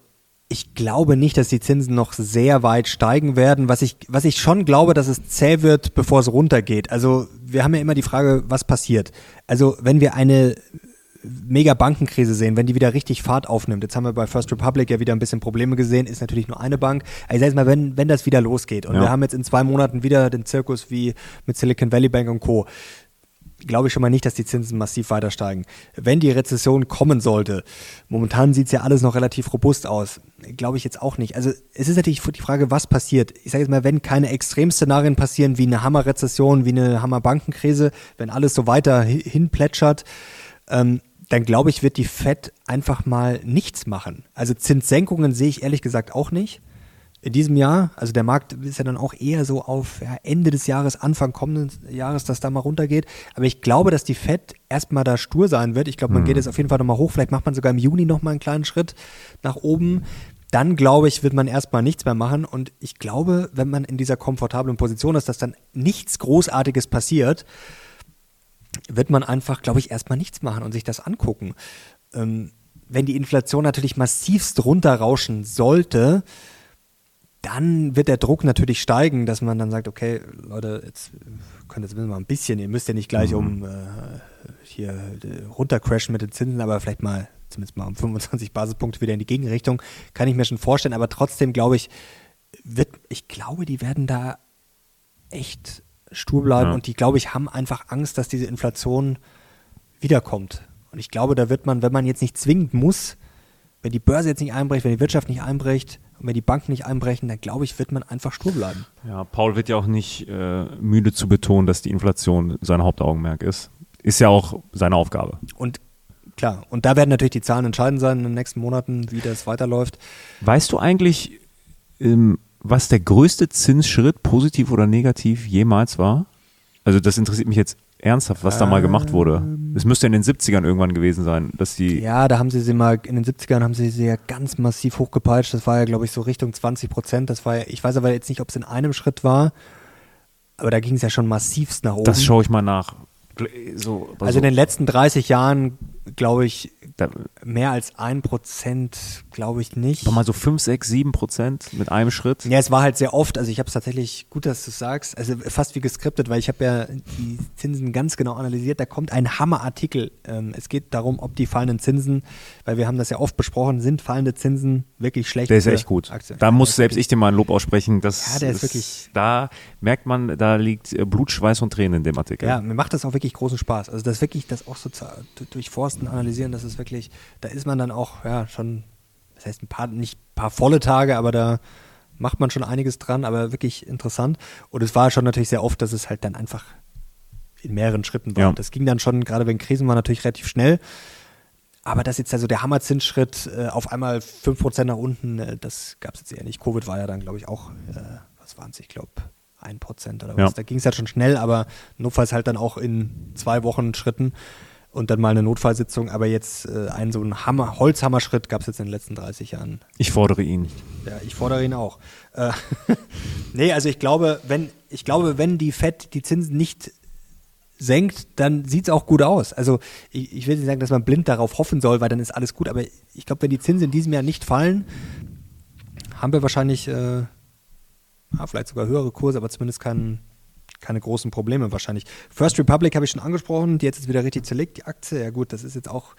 ich glaube nicht, dass die Zinsen noch sehr weit steigen werden. Was ich, was ich schon glaube, dass es zäh wird, bevor es runtergeht. Also wir haben ja immer die Frage, was passiert. Also wenn wir eine mega Bankenkrise sehen, wenn die wieder richtig Fahrt aufnimmt. Jetzt haben wir bei First Republic ja wieder ein bisschen Probleme gesehen, ist natürlich nur eine Bank. Aber ich sage jetzt mal, wenn, wenn das wieder losgeht und ja. wir haben jetzt in zwei Monaten wieder den Zirkus wie mit Silicon Valley Bank und Co., glaube ich schon mal nicht, dass die Zinsen massiv weiter steigen. Wenn die Rezession kommen sollte, momentan sieht es ja alles noch relativ robust aus, glaube ich jetzt auch nicht. Also es ist natürlich die Frage, was passiert. Ich sage jetzt mal, wenn keine Extremszenarien passieren wie eine Hammerrezession, wie eine Hammerbankenkrise, wenn alles so weiter hinplätschert, ähm, dann glaube ich, wird die Fed einfach mal nichts machen. Also Zinssenkungen sehe ich ehrlich gesagt auch nicht. In diesem Jahr, also der Markt ist ja dann auch eher so auf ja, Ende des Jahres, Anfang kommenden Jahres, dass da mal runtergeht. Aber ich glaube, dass die Fed erstmal da stur sein wird. Ich glaube, man mhm. geht jetzt auf jeden Fall nochmal hoch. Vielleicht macht man sogar im Juni nochmal einen kleinen Schritt nach oben. Dann glaube ich, wird man erstmal nichts mehr machen. Und ich glaube, wenn man in dieser komfortablen Position ist, dass dann nichts Großartiges passiert, wird man einfach, glaube ich, erstmal nichts machen und sich das angucken. Ähm, wenn die Inflation natürlich massivst runterrauschen sollte, dann wird der Druck natürlich steigen, dass man dann sagt, okay, Leute, jetzt könnt ihr mal ein bisschen, ihr müsst ja nicht gleich mhm. um äh, hier äh, runtercrashen mit den Zinsen, aber vielleicht mal zumindest mal um <laughs> 25 Basispunkte wieder in die Gegenrichtung, kann ich mir schon vorstellen, aber trotzdem glaube ich, wird, ich glaube, die werden da echt stur bleiben ja. und die, glaube ich, haben einfach Angst, dass diese Inflation wiederkommt. Und ich glaube, da wird man, wenn man jetzt nicht zwingend muss, wenn die Börse jetzt nicht einbricht, wenn die Wirtschaft nicht einbricht und wenn die Banken nicht einbrechen, dann glaube ich, wird man einfach stur bleiben. Ja, Paul wird ja auch nicht äh, müde zu betonen, dass die Inflation sein Hauptaugenmerk ist. Ist ja auch seine Aufgabe. Und klar, und da werden natürlich die Zahlen entscheidend sein in den nächsten Monaten, wie das weiterläuft. Weißt du eigentlich, ähm, was der größte Zinsschritt, positiv oder negativ, jemals war? Also das interessiert mich jetzt ernsthaft, was da mal gemacht wurde. Ähm. Es müsste in den 70ern irgendwann gewesen sein, dass die. Ja, da haben sie sie mal, in den 70ern haben sie sie ja ganz massiv hochgepeitscht. Das war ja, glaube ich, so Richtung 20 Prozent. Das war ja, ich weiß aber jetzt nicht, ob es in einem Schritt war, aber da ging es ja schon massivst nach oben. Das schaue ich mal nach. So, also, also in den letzten 30 Jahren glaube ich, Da, mehr als ein Prozent, glaube ich nicht. war mal so 5, 6, 7 Prozent mit einem Schritt. Ja, es war halt sehr oft, also ich habe es tatsächlich, gut, dass du sagst, also fast wie geskriptet, weil ich habe ja die Zinsen ganz genau analysiert. Da kommt ein Hammerartikel. Ähm, es geht darum, ob die fallenden Zinsen, weil wir haben das ja oft besprochen, sind fallende Zinsen wirklich schlecht Der ist echt gut. Aktien? Da Ja, muss selbst ich dir mal ein Lob aussprechen. Das Ja, der ist wirklich- Da merkt man, da liegt äh, Blut, Schweiß und Tränen in dem Artikel. Ja, mir macht das auch wirklich großen Spaß. Also das wirklich, das auch so zu, durchforsten, analysieren, das ist wirklich, da ist man dann auch, ja, schon, das heißt ein paar, nicht ein paar volle Tage, aber da macht man schon einiges dran, aber wirklich interessant. Und es war schon natürlich sehr oft, dass es halt dann einfach in mehreren Schritten war. Ja. Das ging dann schon, gerade wenn Krisen waren, natürlich relativ schnell. Aber dass jetzt also der Hammerzinsschritt äh, auf einmal 5% nach unten, äh, das gab es jetzt eher nicht. Covid war ja dann, glaube ich, auch, äh, was waren es, ich glaube, 1% oder was. Ja. Da ging es halt schon schnell, aber notfalls halt dann auch in zwei Wochen Schritten und dann mal eine Notfallsitzung. Aber jetzt äh, einen so einen Hammer, Holzhammerschritt gab es jetzt in den letzten 30 Jahren Ich fordere ihn. ja, ich fordere ihn auch. Äh, <laughs> nee, also ich glaube, wenn, ich glaube, wenn die FED die Zinsen nicht senkt, dann sieht es auch gut aus. Also ich, ich will nicht sagen, dass man blind darauf hoffen soll, weil dann ist alles gut, aber ich glaube, wenn die Zinsen in diesem Jahr nicht fallen, haben wir wahrscheinlich äh, ja, vielleicht sogar höhere Kurse, aber zumindest keinen keine großen Probleme wahrscheinlich. First Republic habe ich schon angesprochen, die hat jetzt wieder richtig zerlegt, die Aktie. Ja gut, das ist jetzt auch,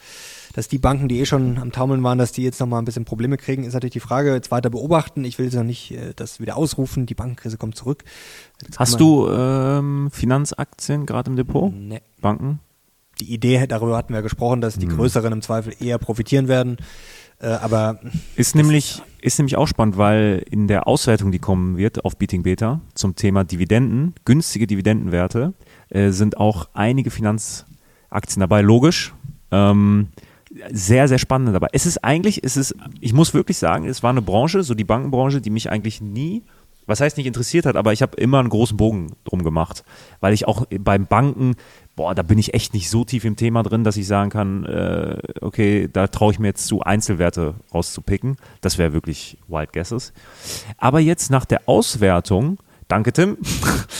dass die Banken, die eh schon am Taumeln waren, dass die jetzt nochmal ein bisschen Probleme kriegen, ist natürlich die Frage, jetzt weiter beobachten. Ich will jetzt noch nicht äh, das wieder ausrufen, die Bankenkrise kommt zurück. Jetzt Hast du ähm, Finanzaktien gerade im Depot? Nee. Banken? Die Idee, darüber hatten wir gesprochen, dass Hm. die größeren im Zweifel eher profitieren werden. Äh, aber Ist nämlich, ist nämlich auch spannend, weil in der Auswertung, die kommen wird auf Beating Beta zum Thema Dividenden, günstige Dividendenwerte, äh, sind auch einige Finanzaktien dabei, logisch. Ähm, sehr, sehr spannend dabei. Es ist eigentlich, es ist, ich muss wirklich sagen, es war eine Branche, so die Bankenbranche, die mich eigentlich nie, was heißt nicht interessiert hat, aber ich habe immer einen großen Bogen drum gemacht, weil ich auch beim Banken, boah, da bin ich echt nicht so tief im Thema drin, dass ich sagen kann, äh, okay, da traue ich mir jetzt zu, Einzelwerte rauszupicken. Das wäre wirklich Wild Guesses. Aber jetzt nach der Auswertung, danke Tim,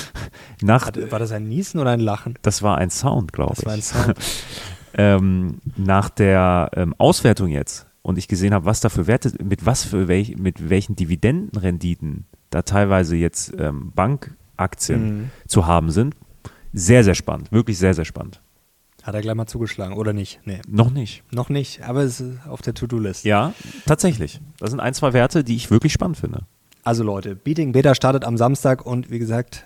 <laughs> nach, war das ein Niesen oder ein Lachen? das war ein Sound, glaube ich Das war ein Sound. <laughs> ähm, nach der ähm, Auswertung jetzt und ich gesehen habe, was da für Werte, mit was für welch, mit welchen Dividendenrenditen da teilweise jetzt ähm, Bankaktien Mhm. zu haben sind, sehr, sehr spannend. Wirklich sehr, sehr spannend. Hat er gleich mal zugeschlagen, oder nicht? Nee, Noch nicht. noch nicht, aber es ist auf der To-Do-List. Ja, tatsächlich. Das sind ein, zwei Werte, die ich wirklich spannend finde. Also Leute, Beating Beta startet am Samstag und wie gesagt,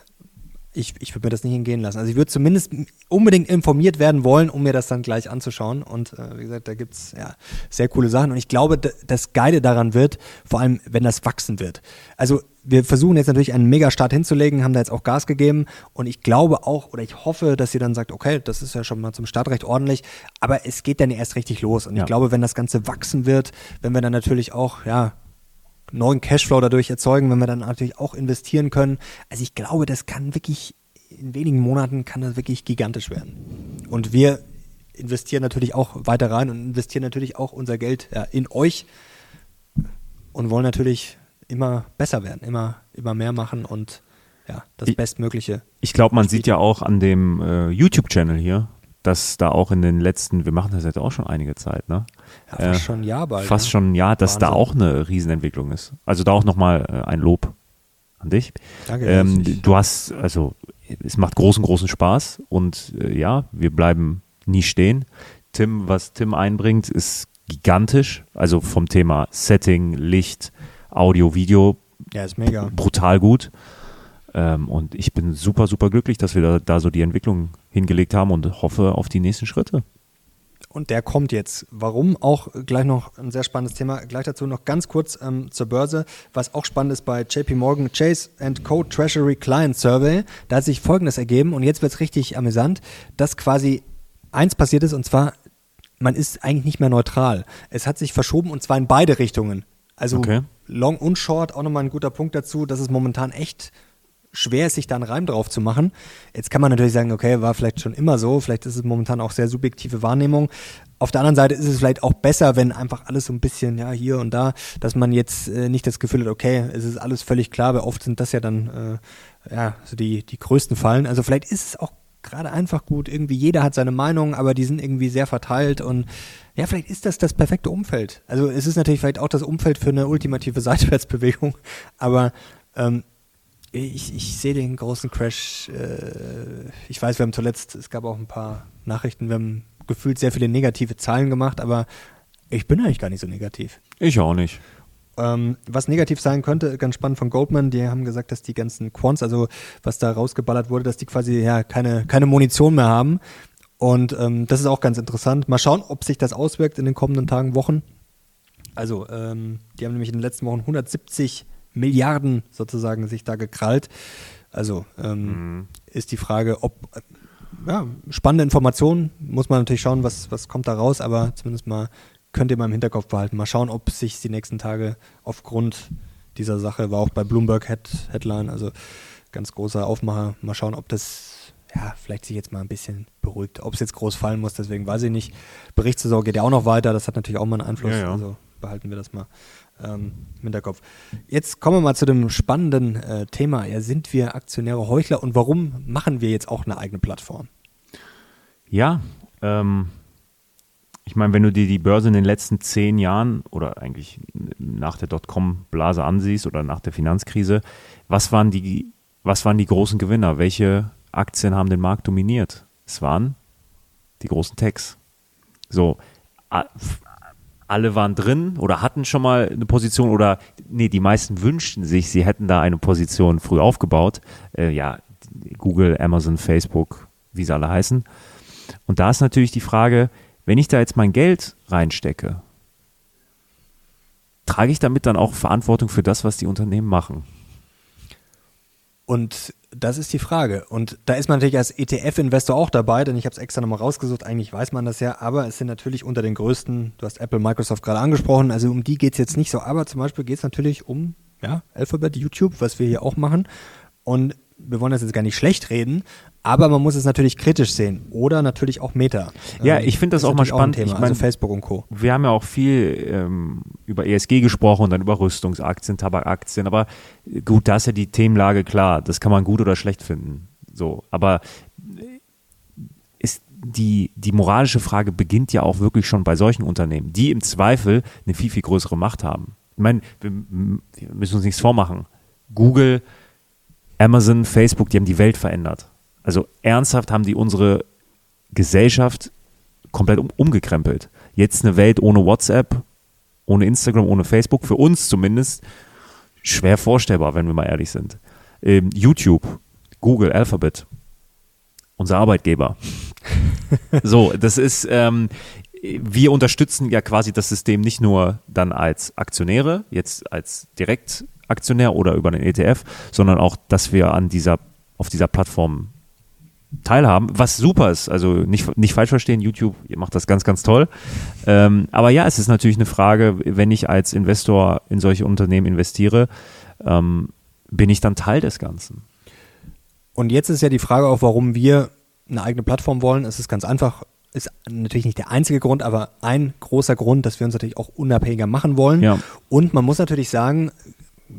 ich, ich würde mir das nicht hingehen lassen. Also ich würde zumindest unbedingt informiert werden wollen, um mir das dann gleich anzuschauen. Und äh, wie gesagt, da gibt es ja, sehr coole Sachen. Und ich glaube, das Geile daran wird, vor allem wenn das wachsen wird. Also wir versuchen jetzt natürlich einen Megastart hinzulegen, haben da jetzt auch Gas gegeben. Und ich glaube auch, oder ich hoffe, dass ihr dann sagt, okay, das ist ja schon mal zum Start recht ordentlich. Aber es geht dann erst richtig los. Und Ja. ich glaube, wenn das Ganze wachsen wird, wenn wir dann natürlich auch, ja, neuen Cashflow dadurch erzeugen, wenn wir dann natürlich auch investieren können. Also ich glaube, das kann wirklich, in wenigen Monaten kann das wirklich gigantisch werden. Und wir investieren natürlich auch weiter rein und investieren natürlich auch unser Geld ja, in euch und wollen natürlich immer besser werden, immer, immer mehr machen und ja, das Ich- Bestmögliche. Ich glaube, man sieht ja auch an dem äh, YouTube-Channel hier, dass da auch in den letzten, wir machen das jetzt auch schon einige Zeit, ne? Ja, Äh, fast schon ein Jahr bald. Fast ne? schon ein Jahr, dass da Wahnsinn. auch eine Riesenentwicklung ist. Also da auch nochmal äh, ein Lob an dich. Danke. Ähm, du hast, also es macht großen, großen Spaß und äh, ja, wir bleiben nie stehen. Tim, was Tim einbringt, ist gigantisch. Also vom Thema Setting, Licht, Audio, Video, ja, ist mega. brutal gut. Ähm, und ich bin super, super glücklich, dass wir da, da so die Entwicklung hingelegt haben und hoffe auf die nächsten Schritte. Und der kommt jetzt. Warum? Auch gleich noch ein sehr spannendes Thema. Gleich dazu noch ganz kurz ähm, zur Börse. Was auch spannend ist bei JP Morgan Chase Co. Treasury Client Survey. Da hat sich Folgendes ergeben und jetzt wird es richtig amüsant, dass quasi eins passiert ist und zwar, man ist eigentlich nicht mehr neutral. Es hat sich verschoben und zwar in beide Richtungen. Also Okay. Long und Short, auch nochmal ein guter Punkt dazu, dass es momentan echt schwer ist, sich da einen Reim drauf zu machen. Jetzt kann man natürlich sagen, okay, war vielleicht schon immer so, vielleicht ist es momentan auch sehr subjektive Wahrnehmung. Auf der anderen Seite ist es vielleicht auch besser, wenn einfach alles so ein bisschen, ja, hier und da, dass man jetzt äh, nicht das Gefühl hat, okay, es ist alles völlig klar, weil oft sind das ja dann, äh, ja, so die, die größten Fallen. Also vielleicht ist es auch gerade einfach gut. Irgendwie jeder hat seine Meinung, aber die sind irgendwie sehr verteilt und ja, vielleicht ist das das perfekte Umfeld. Also es ist natürlich vielleicht auch das Umfeld für eine ultimative <laughs> Seitwärtsbewegung, aber ähm, ich, ich sehe den großen Crash. Äh, ich weiß, wir haben zuletzt, es gab auch ein paar Nachrichten, wir haben gefühlt sehr viele negative Zahlen gemacht, aber ich bin eigentlich gar nicht so negativ. Ich auch nicht. Ähm, was negativ sein könnte, ganz spannend von Goldman, die haben gesagt, dass die ganzen Quants, also was da rausgeballert wurde, dass die quasi ja keine, keine Munition mehr haben. Und ähm, das ist auch ganz interessant. Mal schauen, ob sich das auswirkt in den kommenden Tagen, Wochen. Also, ähm, die haben nämlich in den letzten Wochen 170 Milliarden sozusagen sich da gekrallt. Also ähm, mhm. ist die Frage, ob äh, ja, spannende Informationen, muss man natürlich schauen, was, was kommt da raus, aber zumindest mal könnt ihr mal im Hinterkopf behalten. Mal schauen, ob sich die nächsten Tage aufgrund dieser Sache, war auch bei Bloomberg Head, Headline, also ganz großer Aufmacher, mal schauen, ob das ja, vielleicht sich jetzt mal ein bisschen beruhigt. Ob es jetzt groß fallen muss, deswegen weiß ich nicht. Berichtssaison geht ja auch noch weiter, das hat natürlich auch mal einen Einfluss, ja, ja. also behalten wir das mal ähm, im Hinterkopf. Jetzt kommen wir mal zu dem spannenden äh, Thema. Ja, sind wir Aktionäre Heuchler und warum machen wir jetzt auch eine eigene Plattform? Ja, ähm, ich meine, wenn du dir die Börse in den letzten zehn Jahren oder eigentlich nach der Dotcom-Blase ansiehst oder nach der Finanzkrise, was waren die, was waren die großen Gewinner? Welche Aktien haben den Markt dominiert? Es waren die großen Techs. So, alle waren drin oder hatten schon mal eine Position oder nee, die meisten wünschten sich, sie hätten da eine Position früh aufgebaut. Äh, ja, Google, Amazon, Facebook, wie sie alle heißen. Und da ist natürlich die Frage, wenn ich da jetzt mein Geld reinstecke, trage ich damit dann auch Verantwortung für das, was die Unternehmen machen? Und das ist die Frage. Und da ist man natürlich als ETF-Investor auch dabei, denn ich habe es extra nochmal rausgesucht. Eigentlich weiß man das ja, aber es sind natürlich unter den größten, du hast Apple, Microsoft gerade angesprochen, also um die geht es jetzt nicht so. Aber zum Beispiel geht es natürlich um ja, Alphabet, YouTube, was wir hier auch machen. Und wir wollen das jetzt gar nicht schlecht reden, aber man muss es natürlich kritisch sehen oder natürlich auch Meta. Ja, ähm, ich finde das, das auch mal spannend. Auch Thema, ich mein, also Facebook und Co. Wir haben ja auch viel ähm, über ESG gesprochen und dann über Rüstungsaktien, Tabakaktien, aber gut, da ist ja die Themenlage klar. Das kann man gut oder schlecht finden. So, aber ist die, die moralische Frage beginnt ja auch wirklich schon bei solchen Unternehmen, die im Zweifel eine viel, viel größere Macht haben. Ich meine, wir müssen uns nichts vormachen. Google, Amazon, Facebook, die haben die Welt verändert. Also ernsthaft haben die unsere Gesellschaft komplett um, umgekrempelt. Jetzt eine Welt ohne WhatsApp, ohne Instagram, ohne Facebook, für uns zumindest schwer vorstellbar, wenn wir mal ehrlich sind. Ähm, YouTube, Google, Alphabet, unser Arbeitgeber. <laughs> so, das ist, ähm, wir unterstützen ja quasi das System nicht nur dann als Aktionäre, jetzt als Direktaktionär oder über einen ETF, sondern auch, dass wir an dieser, auf dieser Plattform teilhaben, was super ist. Also nicht, nicht falsch verstehen, YouTube macht das ganz, ganz toll. Ähm, aber ja, es ist natürlich eine Frage, wenn ich als Investor in solche Unternehmen investiere, ähm, bin ich dann Teil des Ganzen. Und jetzt ist ja die Frage auch, warum wir eine eigene Plattform wollen. Es ist ganz einfach, ist natürlich nicht der einzige Grund, aber ein großer Grund, dass wir uns natürlich auch unabhängiger machen wollen. Ja. Und man muss natürlich sagen,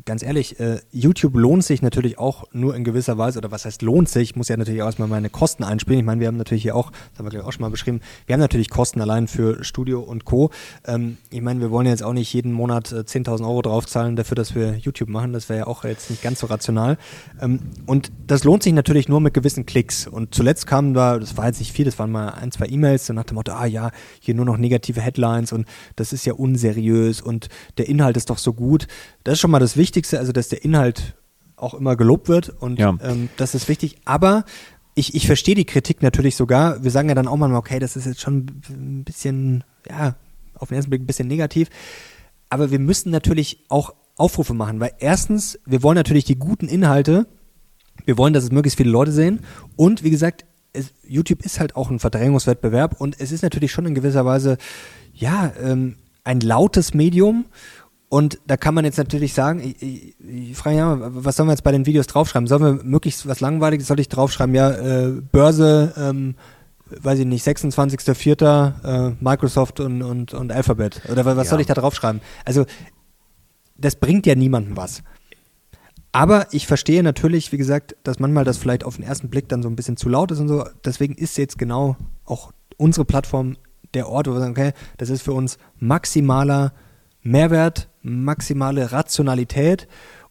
ganz ehrlich, äh, YouTube lohnt sich natürlich auch nur in gewisser Weise, oder was heißt lohnt sich? Ich muss ja natürlich auch erstmal meine Kosten einspielen. Ich meine, wir haben natürlich hier auch, das haben wir auch schon mal beschrieben, wir haben natürlich Kosten allein für Studio und Co. Ähm, ich meine, wir wollen jetzt auch nicht jeden Monat äh, 10.000 Euro draufzahlen dafür, dass wir YouTube machen. Das wäre ja auch jetzt nicht ganz so rational. Ähm, und das lohnt sich natürlich nur mit gewissen Klicks. Und zuletzt kamen da, das war jetzt nicht viel, das waren mal ein, zwei E-Mails, so nach dem Motto, ah ja, hier nur noch negative Headlines und das ist ja unseriös und der Inhalt ist doch so gut. Das ist schon mal das Wichtigste, also dass der Inhalt auch immer gelobt wird und ja. ähm, das ist wichtig. Aber ich, ich verstehe die Kritik natürlich sogar. Wir sagen ja dann auch mal, okay, das ist jetzt schon ein bisschen, ja, auf den ersten Blick ein bisschen negativ. Aber wir müssen natürlich auch Aufrufe machen, weil erstens, wir wollen natürlich die guten Inhalte, wir wollen, dass es möglichst viele Leute sehen und wie gesagt, es, YouTube ist halt auch ein Verdrängungswettbewerb und es ist natürlich schon in gewisser Weise, ja, ähm, ein lautes Medium und da kann man jetzt natürlich sagen, ich, ich, ich frage ja, was sollen wir jetzt bei den Videos draufschreiben? Sollen wir möglichst was Langweiliges, soll ich draufschreiben? Ja, äh, Börse, ähm, weiß ich nicht, 26.04. Äh, Microsoft und, und, und Alphabet. Oder was ja. soll ich da draufschreiben? Also, das bringt ja niemandem was. Aber ich verstehe natürlich, wie gesagt, dass manchmal das vielleicht auf den ersten Blick dann so ein bisschen zu laut ist und so. Deswegen ist jetzt genau auch unsere Plattform der Ort, wo wir sagen, okay, das ist für uns maximaler Mehrwert, maximale Rationalität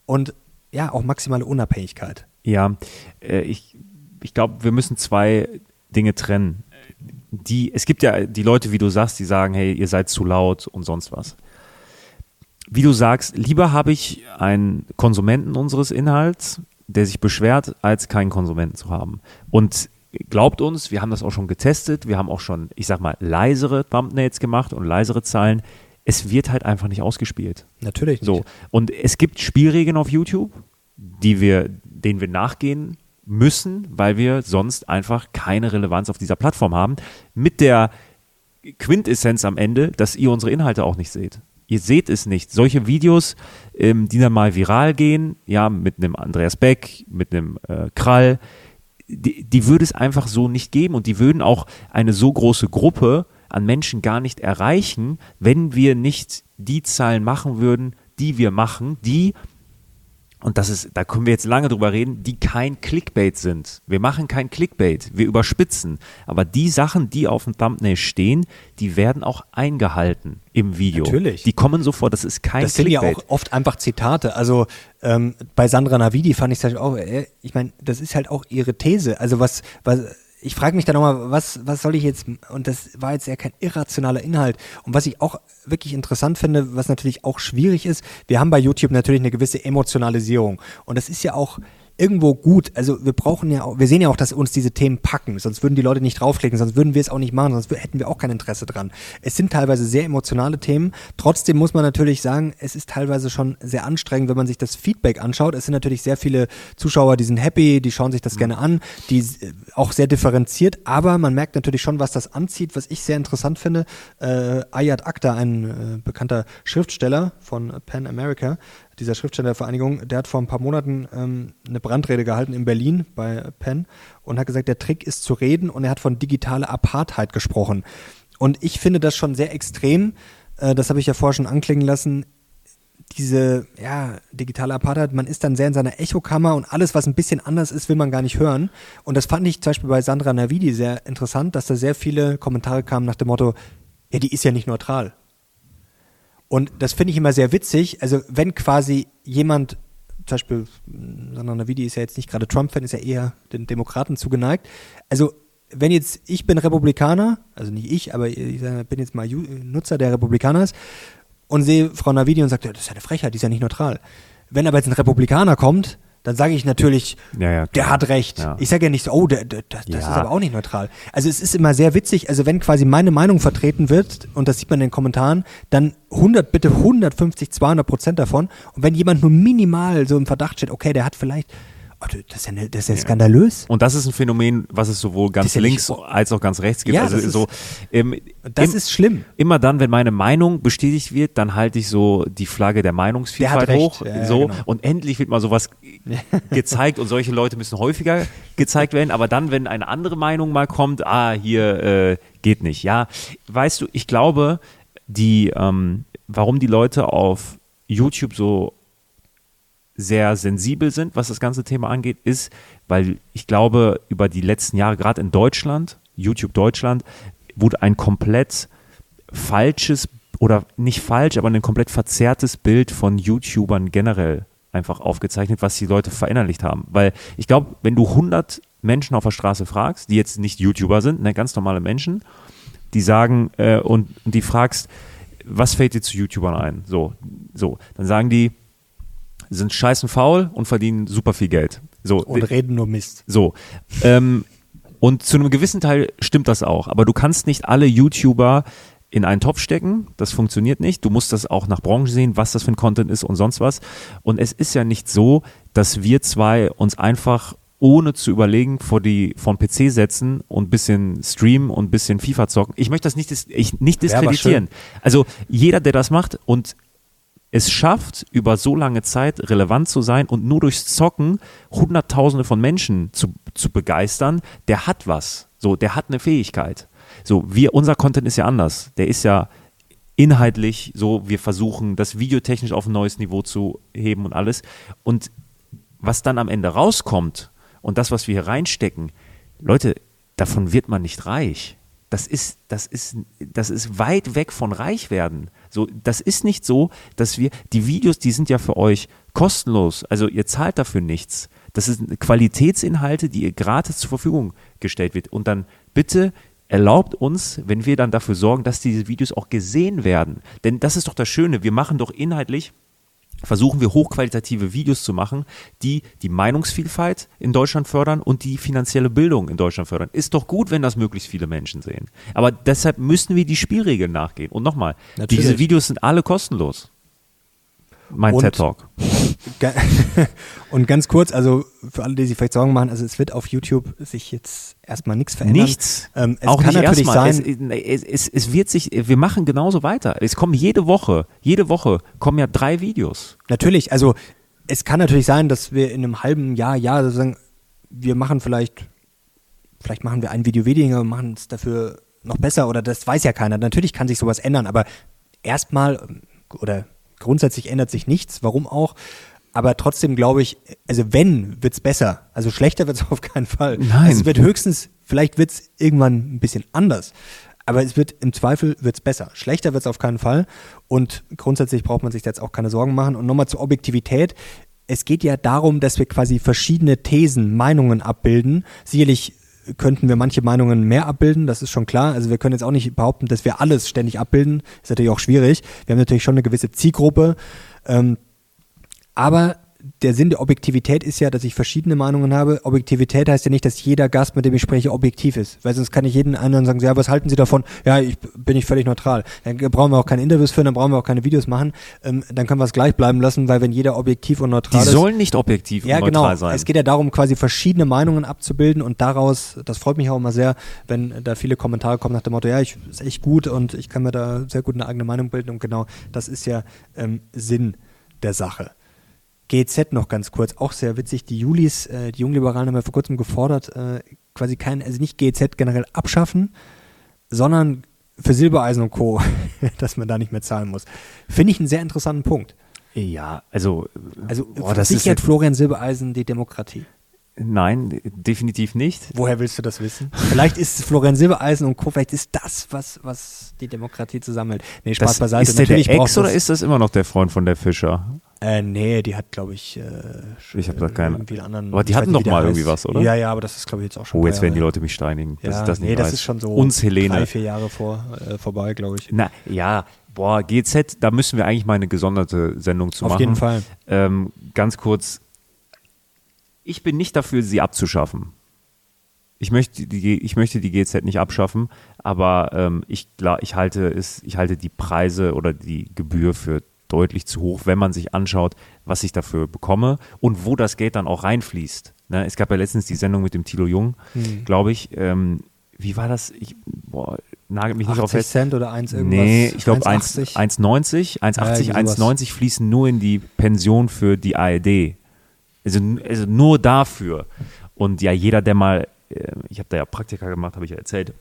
und ja, auch maximale Unabhängigkeit. Ja, äh, ich, ich glaube, wir müssen zwei Dinge trennen. Die, es gibt ja die Leute, wie du sagst, die sagen, hey, ihr seid zu laut und sonst was. Wie du sagst, lieber habe ich einen Konsumenten unseres Inhalts, der sich beschwert, als keinen Konsumenten zu haben. Und glaubt uns, wir haben das auch schon getestet, wir haben auch schon, ich sag mal, leisere Thumbnails gemacht und leisere Zahlen. Es wird halt einfach nicht ausgespielt. Natürlich nicht. So. Und es gibt Spielregeln auf YouTube, die wir, denen wir nachgehen müssen, weil wir sonst einfach keine Relevanz auf dieser Plattform haben. Mit der Quintessenz am Ende, dass ihr unsere Inhalte auch nicht seht. Ihr seht es nicht. Solche Videos, ähm, die dann mal viral gehen, ja, mit einem Andreas Beck, mit einem äh, Krall, die, die würde es einfach so nicht geben und die würden auch eine so große Gruppe an Menschen gar nicht erreichen, wenn wir nicht die Zahlen machen würden, die wir machen, die und das ist, da können wir jetzt lange drüber reden, die kein Clickbait sind. Wir machen kein Clickbait, wir überspitzen. Aber die Sachen, die auf dem Thumbnail stehen, die werden auch eingehalten im Video. Natürlich. Die kommen sofort, das ist kein das sind Clickbait. ja auch oft einfach Zitate. Also ähm, bei Sandra Navidi fand ich es auch, äh, ich meine, das ist halt auch ihre These. Also was, was ich frage mich da nochmal, was, was soll ich jetzt, und das war jetzt ja kein irrationaler Inhalt. Und was ich auch wirklich interessant finde, was natürlich auch schwierig ist, wir haben bei YouTube natürlich eine gewisse Emotionalisierung. Und das ist ja auch, irgendwo gut. Also wir brauchen ja auch, wir sehen ja auch, dass uns diese Themen packen, sonst würden die Leute nicht draufklicken, sonst würden wir es auch nicht machen, sonst hätten wir auch kein Interesse dran. Es sind teilweise sehr emotionale Themen. Trotzdem muss man natürlich sagen, es ist teilweise schon sehr anstrengend, wenn man sich das Feedback anschaut. Es sind natürlich sehr viele Zuschauer, die sind happy, die schauen sich das mhm. gerne an, die auch sehr differenziert, aber man merkt natürlich schon, was das anzieht, was ich sehr interessant finde. Äh, Ayat Akhtar, ein äh, bekannter Schriftsteller von Pan America, dieser Schriftstellervereinigung, der hat vor ein paar Monaten ähm, eine Brandrede gehalten in Berlin bei Penn und hat gesagt, der Trick ist zu reden und er hat von digitaler Apartheid gesprochen. Und ich finde das schon sehr extrem, äh, das habe ich ja vorher schon anklingen lassen, diese ja, digitale Apartheid, man ist dann sehr in seiner Echokammer und alles, was ein bisschen anders ist, will man gar nicht hören. Und das fand ich zum Beispiel bei Sandra Navidi sehr interessant, dass da sehr viele Kommentare kamen nach dem Motto, ja, die ist ja nicht neutral. Und das finde ich immer sehr witzig. Also wenn quasi jemand, zum Beispiel Sandra Navidi ist ja jetzt nicht gerade Trump-Fan, ist ja eher den Demokraten zugeneigt. Also wenn jetzt, ich bin Republikaner, also nicht ich, aber ich bin jetzt mal Nutzer der Republikaner und sehe Frau Navidi und sage, das ist ja eine Frechheit, die ist ja nicht neutral. Wenn aber jetzt ein Republikaner kommt, dann sage ich natürlich, ja, ja, der hat recht. Ja. Ich sage ja nicht so, oh, der, der, das, das ist aber auch nicht neutral. Also es ist immer sehr witzig, also wenn quasi meine Meinung vertreten wird, und das sieht man in den Kommentaren, dann 100, bitte 150, 200 Prozent davon. Und wenn jemand nur minimal so im Verdacht steht, okay, der hat vielleicht Oh, das ist ja, ne, das ist ja skandalös. Und das ist ein Phänomen, was es sowohl ganz ja links nicht, als auch ganz rechts gibt. Ja, also das so, ähm, das im, ist schlimm. Immer dann, wenn meine Meinung bestätigt wird, dann halte ich so die Flagge der Meinungsvielfalt der hoch. Ja, so, genau. Und endlich wird mal sowas <laughs> gezeigt und solche Leute müssen häufiger gezeigt werden. Aber dann, wenn eine andere Meinung mal kommt, ah, hier äh, geht nicht. Ja, weißt du, ich glaube, die, ähm, warum die Leute auf YouTube so sehr sensibel sind, was das ganze Thema angeht, ist, weil ich glaube, über die letzten Jahre, gerade in Deutschland, YouTube Deutschland, wurde ein komplett falsches oder nicht falsch, aber ein komplett verzerrtes Bild von YouTubern generell einfach aufgezeichnet, was die Leute verinnerlicht haben. Weil ich glaube, wenn du 100 Menschen auf der Straße fragst, die jetzt nicht YouTuber sind, ne, ganz normale Menschen, die sagen äh, und, und die fragst, was fällt dir zu YouTubern ein? So, so, dann sagen die, sind scheißen faul und verdienen super viel Geld. So, und reden nur Mist. So. Ähm, und zu einem gewissen Teil stimmt das auch. Aber du kannst nicht alle YouTuber in einen Topf stecken. Das funktioniert nicht. Du musst das auch nach Branche sehen, was das für ein Content ist und sonst was. Und es ist ja nicht so, dass wir zwei uns einfach ohne zu überlegen vor die vor den PC setzen und ein bisschen streamen und ein bisschen FIFA zocken. Ich möchte das nicht, ich, nicht diskreditieren. Also jeder, der das macht und es schafft, über so lange Zeit relevant zu sein und nur durchs Zocken Hunderttausende von Menschen zu, zu begeistern, der hat was. So, der hat eine Fähigkeit. So, wir, unser Content ist ja anders. Der ist ja inhaltlich so, wir versuchen, das videotechnisch auf ein neues Niveau zu heben und alles. Und was dann am Ende rauskommt und das, was wir hier reinstecken, Leute, davon wird man nicht reich. Das ist, das ist, das ist weit weg von reich werden. So, das ist nicht so, dass wir, die Videos, die sind ja für euch kostenlos. Also ihr zahlt dafür nichts. Das sind Qualitätsinhalte, die ihr gratis zur Verfügung gestellt wird. Und dann bitte erlaubt uns, wenn wir dann dafür sorgen, dass diese Videos auch gesehen werden. Denn das ist doch das Schöne. Wir machen doch inhaltlich versuchen wir hochqualitative Videos zu machen, die die Meinungsvielfalt in Deutschland fördern und die finanzielle Bildung in Deutschland fördern. Ist doch gut, wenn das möglichst viele Menschen sehen. Aber deshalb müssen wir die Spielregeln nachgehen. Und nochmal, diese Videos sind alle kostenlos. Mein und, TED Talk. <laughs> <laughs> Und ganz kurz, also für alle, die sich vielleicht Sorgen machen, also es wird auf YouTube sich jetzt erstmal nichts verändern. Nichts. Ähm, es Auch kann nicht natürlich erstmal. sein. Es, es, es, wird sich, wir machen genauso weiter. Es kommen jede Woche, jede Woche kommen ja drei Videos. Natürlich, also es kann natürlich sein, dass wir in einem halben Jahr, ja, sozusagen, wir machen vielleicht, vielleicht machen wir ein Video weniger und machen es dafür noch besser oder das weiß ja keiner. Natürlich kann sich sowas ändern, aber erstmal oder grundsätzlich ändert sich nichts, warum auch. Aber trotzdem glaube ich, also wenn, wird es besser. Also schlechter wird es <laughs> auf keinen Fall. Nein. Also es wird höchstens, vielleicht wird es irgendwann ein bisschen anders. Aber es wird im Zweifel wird's besser. Schlechter wird es auf keinen Fall. Und grundsätzlich braucht man sich jetzt auch keine Sorgen machen. Und nochmal zur Objektivität. Es geht ja darum, dass wir quasi verschiedene Thesen, Meinungen abbilden. Sicherlich könnten wir manche Meinungen mehr abbilden, das ist schon klar. Also wir können jetzt auch nicht behaupten, dass wir alles ständig abbilden. Ist natürlich auch schwierig. Wir haben natürlich schon eine gewisse Zielgruppe. Ähm, aber der Sinn der Objektivität ist ja, dass ich verschiedene Meinungen habe. Objektivität heißt ja nicht, dass jeder Gast, mit dem ich spreche, objektiv ist. Weil sonst kann ich jeden anderen sagen, ja, was halten Sie davon? Ja, ich bin ich völlig neutral. Dann brauchen wir auch keine Interviews führen, dann brauchen wir auch keine Videos machen. Ähm, dann können wir es gleich bleiben lassen, weil wenn jeder objektiv und neutral Die ist. Die sollen nicht objektiv und ja, neutral genau. sein. Es geht ja darum, quasi verschiedene Meinungen abzubilden und daraus, das freut mich auch immer sehr, wenn da viele Kommentare kommen nach dem Motto, ja, ich ist echt gut und ich kann mir da sehr gut eine eigene Meinung bilden und genau das ist ja ähm, Sinn der Sache. GZ noch ganz kurz, auch sehr witzig. Die Julis, äh, die Jungliberalen haben ja vor kurzem gefordert, äh, quasi kein, also nicht GZ generell abschaffen, sondern für Silbereisen und Co., <laughs> dass man da nicht mehr zahlen muss. Finde ich einen sehr interessanten Punkt. Ja, also, also boah, das sichert Florian Silbereisen die Demokratie. Nein, definitiv nicht. Woher willst du das wissen? Vielleicht ist Florian Silbereisen und Co. Vielleicht ist das, was, was die Demokratie zusammenhält. Nee, Spaß das, beiseite. Ist der Natürlich der Ex oder ist das immer noch der Freund von der Fischer? Äh, nee, die hat, glaube ich, äh, ich habe da keinen. Irgendwie anderen, aber die hatten doch mal irgendwie was, oder? Ja, ja, aber das ist, glaube ich, jetzt auch schon. Oh, jetzt werden die Leute mich steinigen. Ja, das, nee, das ist schon so Uns Helene. drei, vier Jahre vor, äh, vorbei, glaube ich. Na, ja, boah, GZ, da müssen wir eigentlich mal eine gesonderte Sendung zu Auf machen. Auf jeden Fall. Ähm, ganz kurz, ich bin nicht dafür, sie abzuschaffen. Ich möchte die, ich möchte die GZ nicht abschaffen, aber ähm, ich, ich, halte es, ich halte die Preise oder die Gebühr für deutlich zu hoch, wenn man sich anschaut, was ich dafür bekomme und wo das Geld dann auch reinfließt. Ne? Es gab ja letztens die Sendung mit dem Tilo Jung, mhm. glaube ich. Ähm, wie war das? Ich, boah, nagelt mich nicht auf fest. Cent oder 1 irgendwas? Nee, ich glaube 1,90, 1,80 ja, 1,90 fließen nur in die Pension für die ARD. Also, also nur dafür. Und ja, jeder, der mal, äh, ich habe da ja Praktika gemacht, habe ich ja erzählt,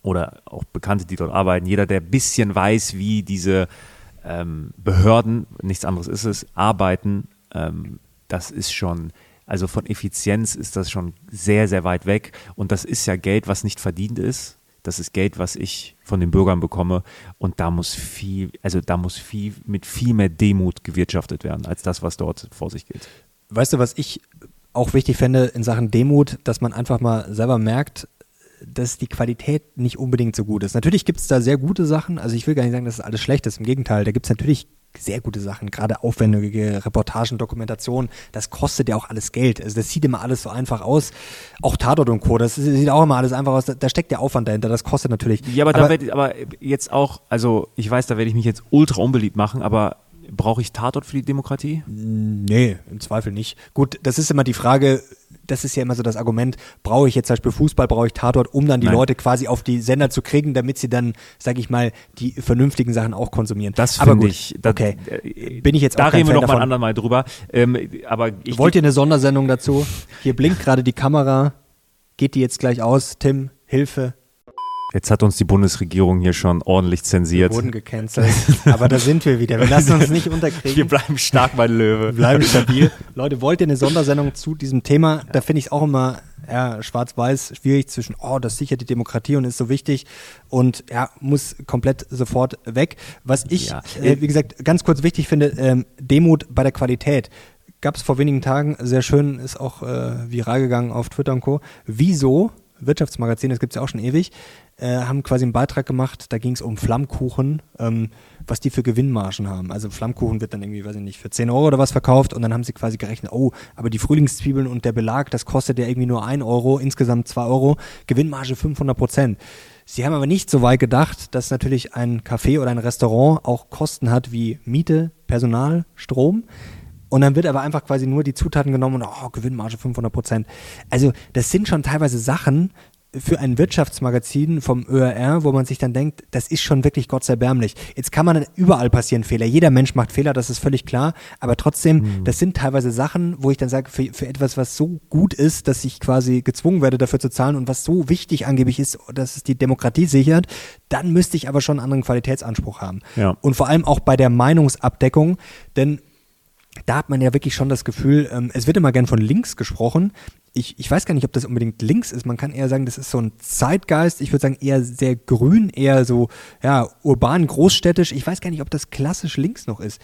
oder auch Bekannte, die dort arbeiten, jeder, der ein bisschen weiß, wie diese ähm, Behörden, nichts anderes ist es, arbeiten, ähm, das ist schon, also von Effizienz ist das schon sehr, sehr weit weg. Und das ist ja Geld, was nicht verdient ist. Das ist Geld, was ich von den Bürgern bekomme. Und da muss viel, also da muss viel, mit viel mehr Demut gewirtschaftet werden, als das, was dort vor sich geht. Weißt du, was ich auch wichtig fände in Sachen Demut, dass man einfach mal selber merkt, dass die Qualität nicht unbedingt so gut ist. Natürlich gibt es da sehr gute Sachen. Also ich will gar nicht sagen, dass es alles schlecht ist. Im Gegenteil, da gibt es natürlich sehr gute Sachen, gerade aufwendige Reportagen, Dokumentationen, das kostet ja auch alles Geld. Also das sieht immer alles so einfach aus. Auch Tatort und Co., das sieht auch immer alles einfach aus. Da, da steckt der Aufwand dahinter, das kostet natürlich. Ja, aber, aber, da werd, aber jetzt auch, also ich weiß, da werde ich mich jetzt ultra unbeliebt machen, aber brauche ich Tatort für die Demokratie? Nee, im Zweifel nicht. Gut, das ist immer die Frage, das ist ja immer so das Argument, brauche ich jetzt zum Beispiel Fußball, brauche ich Tatort, um dann die Nein. Leute quasi auf die Sender zu kriegen, damit sie dann, sag ich mal, die vernünftigen Sachen auch konsumieren. Das finde ich. Das, okay. Äh, Bin ich jetzt da auch Da reden wir noch davon. mal ein andermal drüber. Ähm, aber Wollt ihr eine Sondersendung dazu? Hier blinkt <laughs> gerade die Kamera. Geht die jetzt gleich aus? Tim, Hilfe. Jetzt hat uns die Bundesregierung hier schon ordentlich zensiert. Wir wurden gecancelt. Aber da sind wir wieder. Wir lassen uns nicht unterkriegen. Wir bleiben stark, mein Löwe. Wir bleiben stabil. Leute, wollt ihr eine Sondersendung zu diesem Thema? Da finde ich es auch immer ja, schwarz-weiß schwierig zwischen, oh, das sichert die Demokratie und ist so wichtig und ja, muss komplett sofort weg. Was ich, ja. äh, wie gesagt, ganz kurz wichtig finde, ähm, Demut bei der Qualität. Gab es vor wenigen Tagen, sehr schön, ist auch äh, viral gegangen auf Twitter und Co. Wieso Wirtschaftsmagazin, das gibt es ja auch schon ewig, äh, haben quasi einen Beitrag gemacht, da ging es um Flammkuchen, ähm, was die für Gewinnmargen haben. Also Flammkuchen wird dann irgendwie, weiß ich nicht, für 10 Euro oder was verkauft und dann haben sie quasi gerechnet, oh, aber die Frühlingszwiebeln und der Belag, das kostet ja irgendwie nur 1 Euro, insgesamt 2 Euro, Gewinnmarge 500 Prozent. Sie haben aber nicht so weit gedacht, dass natürlich ein Café oder ein Restaurant auch Kosten hat wie Miete, Personal, Strom. Und dann wird aber einfach quasi nur die Zutaten genommen und oh, Gewinnmarge 500 Prozent. Also das sind schon teilweise Sachen für ein Wirtschaftsmagazin vom ÖRR, wo man sich dann denkt, das ist schon wirklich gottserbärmlich. Jetzt kann man überall passieren Fehler. Jeder Mensch macht Fehler, das ist völlig klar. Aber trotzdem, mhm. das sind teilweise Sachen, wo ich dann sage, für, für etwas, was so gut ist, dass ich quasi gezwungen werde, dafür zu zahlen und was so wichtig angeblich ist, dass es die Demokratie sichert, dann müsste ich aber schon einen anderen Qualitätsanspruch haben. Ja. Und vor allem auch bei der Meinungsabdeckung, denn da hat man ja wirklich schon das Gefühl, ähm, es wird immer gern von links gesprochen. Ich, ich weiß gar nicht, ob das unbedingt links ist. Man kann eher sagen, das ist so ein Zeitgeist. Ich würde sagen, eher sehr grün, eher so, ja, urban, großstädtisch. Ich weiß gar nicht, ob das klassisch links noch ist.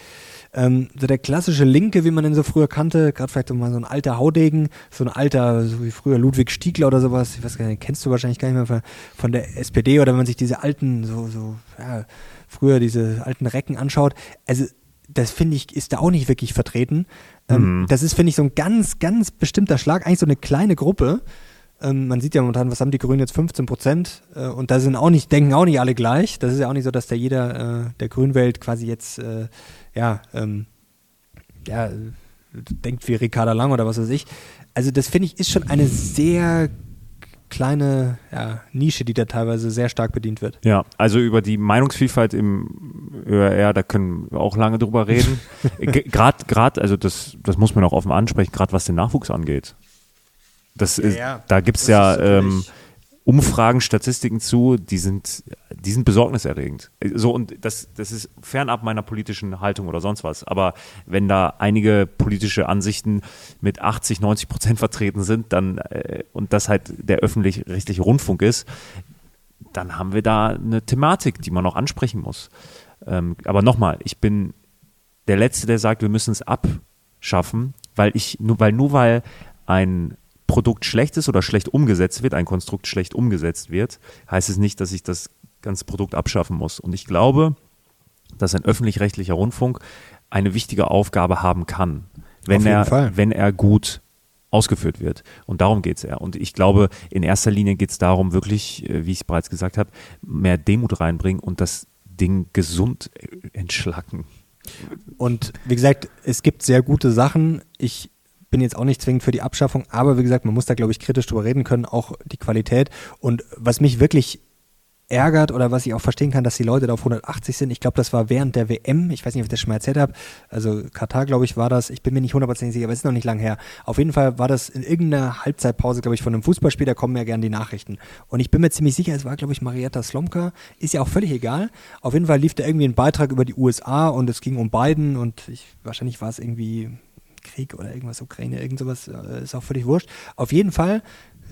Ähm, so der klassische Linke, wie man den so früher kannte, gerade vielleicht so mal so ein alter Haudegen, so ein alter, so wie früher Ludwig Stiegler oder sowas. Ich weiß gar nicht, kennst du wahrscheinlich gar nicht mehr von, von der SPD oder wenn man sich diese alten, so, so, ja, früher diese alten Recken anschaut. Also, das finde ich, ist da auch nicht wirklich vertreten. Ähm, mhm. Das ist, finde ich, so ein ganz, ganz bestimmter Schlag, eigentlich so eine kleine Gruppe. Ähm, man sieht ja momentan, was haben die Grünen jetzt 15 Prozent äh, und da sind auch nicht, denken auch nicht alle gleich. Das ist ja auch nicht so, dass da jeder äh, der Grünwelt quasi jetzt äh, ja, ähm, ja, denkt wie Ricarda Lang oder was weiß ich. Also das finde ich ist schon eine sehr kleine ja, Nische, die da teilweise sehr stark bedient wird. Ja, also über die Meinungsvielfalt im ÖRR, da können wir auch lange drüber reden. <laughs> Gerade, gerade, also das, das muss man auch offen ansprechen, gerade was den Nachwuchs angeht. Das ist, ja, da gibt es ja ähm, Umfragen, Statistiken zu, die sind, die sind besorgniserregend. So, und das, das ist fernab meiner politischen Haltung oder sonst was. Aber wenn da einige politische Ansichten mit 80, 90 Prozent vertreten sind, dann, äh, und das halt der öffentlich-rechtliche Rundfunk ist, dann haben wir da eine Thematik, die man auch ansprechen muss. Ähm, aber nochmal, ich bin der Letzte, der sagt, wir müssen es abschaffen, weil ich, nur, weil nur weil ein Produkt schlecht ist oder schlecht umgesetzt wird, ein Konstrukt schlecht umgesetzt wird, heißt es nicht, dass ich das ganze Produkt abschaffen muss. Und ich glaube, dass ein öffentlich-rechtlicher Rundfunk eine wichtige Aufgabe haben kann, wenn er, Fall. wenn er gut ausgeführt wird. Und darum geht es ja. Und ich glaube, in erster Linie geht es darum, wirklich, äh, wie ich es bereits gesagt habe, mehr Demut reinbringen und das Ding gesund entschlacken. Und wie gesagt, es gibt sehr gute Sachen. Ich bin jetzt auch nicht zwingend für die Abschaffung, aber wie gesagt, man muss da, glaube ich, kritisch drüber reden können, auch die Qualität. Und was mich wirklich ärgert oder was ich auch verstehen kann, dass die Leute da auf 180 sind. Ich glaube, das war während der WM. Ich weiß nicht, ob ich das schon mal erzählt habe. Also Katar, glaube ich, war das. Ich bin mir nicht hundertprozentig sicher, aber es ist noch nicht lang her. Auf jeden Fall war das in irgendeiner Halbzeitpause, glaube ich, von einem Fußballspiel. Da kommen ja gerne die Nachrichten. Und ich bin mir ziemlich sicher, es war, glaube ich, Marietta Slomka. Ist ja auch völlig egal. Auf jeden Fall lief da irgendwie ein Beitrag über die USA und es ging um Biden und ich, wahrscheinlich war es irgendwie Krieg oder irgendwas, Ukraine, irgend sowas, äh, ist auch völlig wurscht. Auf jeden Fall,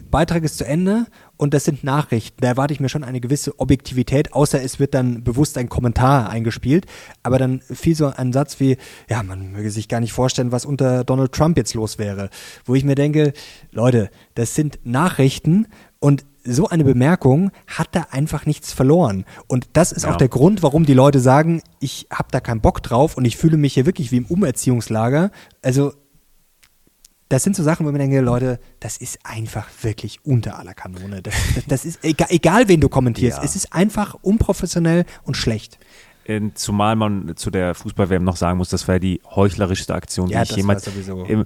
Beitrag ist zu Ende und das sind Nachrichten. Da erwarte ich mir schon eine gewisse Objektivität, außer es wird dann bewusst ein Kommentar eingespielt. Aber dann fiel so ein Satz wie, ja, man möge sich gar nicht vorstellen, was unter Donald Trump jetzt los wäre. Wo ich mir denke, Leute, das sind Nachrichten und so eine Bemerkung hat da einfach nichts verloren. Und das ist ja. auch der Grund, warum die Leute sagen, ich habe da keinen Bock drauf und ich fühle mich hier wirklich wie im Umerziehungslager. Also das sind so Sachen, wo man denkt, Leute, das ist einfach wirklich unter aller Kanone. Das, das, <laughs> das ist egal, egal, wen du kommentierst. Ja. Es ist einfach unprofessionell und schlecht. Zumal man zu der Fußball-WM noch sagen muss, das war die heuchlerischste Aktion, die ja, ich jemals. Im,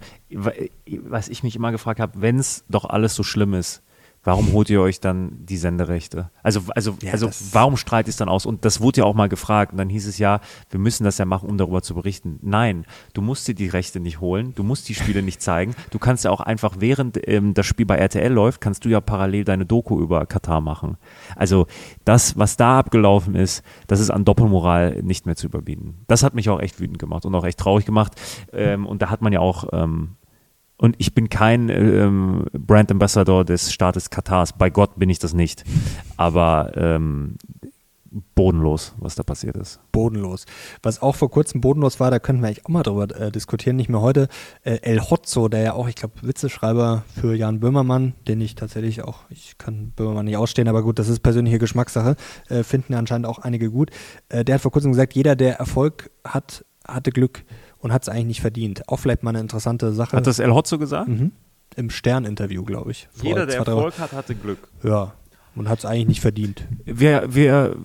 was ich mich immer gefragt habe, wenn es doch alles so schlimm ist, warum holt ihr euch dann die Senderechte? Also, also, Ja, also warum strahlt es dann aus? Und das wurde ja auch mal gefragt. Und dann hieß es ja, wir müssen das ja machen, um darüber zu berichten. Nein, du musst dir die Rechte nicht holen, du musst die Spiele nicht zeigen. Du kannst ja auch einfach, während ähm, das Spiel bei RTL läuft, kannst du ja parallel deine Doku über Katar machen. Also das, was da abgelaufen ist, das ist an Doppelmoral nicht mehr zu überbieten. Das hat mich auch echt wütend gemacht und auch echt traurig gemacht. Ähm, und da hat man ja auch ähm, und ich bin kein ähm, Brand Ambassador des Staates Katars. Bei Gott bin ich das nicht. Aber ähm, bodenlos, was da passiert ist. bodenlos. Was auch vor kurzem bodenlos war, da könnten wir eigentlich auch mal drüber äh, diskutieren, nicht mehr heute. Äh, El Hotzo, der ja auch, ich glaube, Witzeschreiber für Jan Böhmermann, den ich tatsächlich auch, ich kann Böhmermann nicht ausstehen, aber gut, das ist persönliche Geschmackssache, äh, finden anscheinend auch einige gut. Äh, der hat vor kurzem gesagt, jeder, der Erfolg hat, hatte Glück und hat es eigentlich nicht verdient. Auch vielleicht mal eine interessante Sache. Hat das El Hotzo gesagt? mhm. Im Stern-Interview, glaube ich. Jeder, der. Erfolg hat, hatte Glück. Ja, und hat es eigentlich nicht verdient. Wer, wer,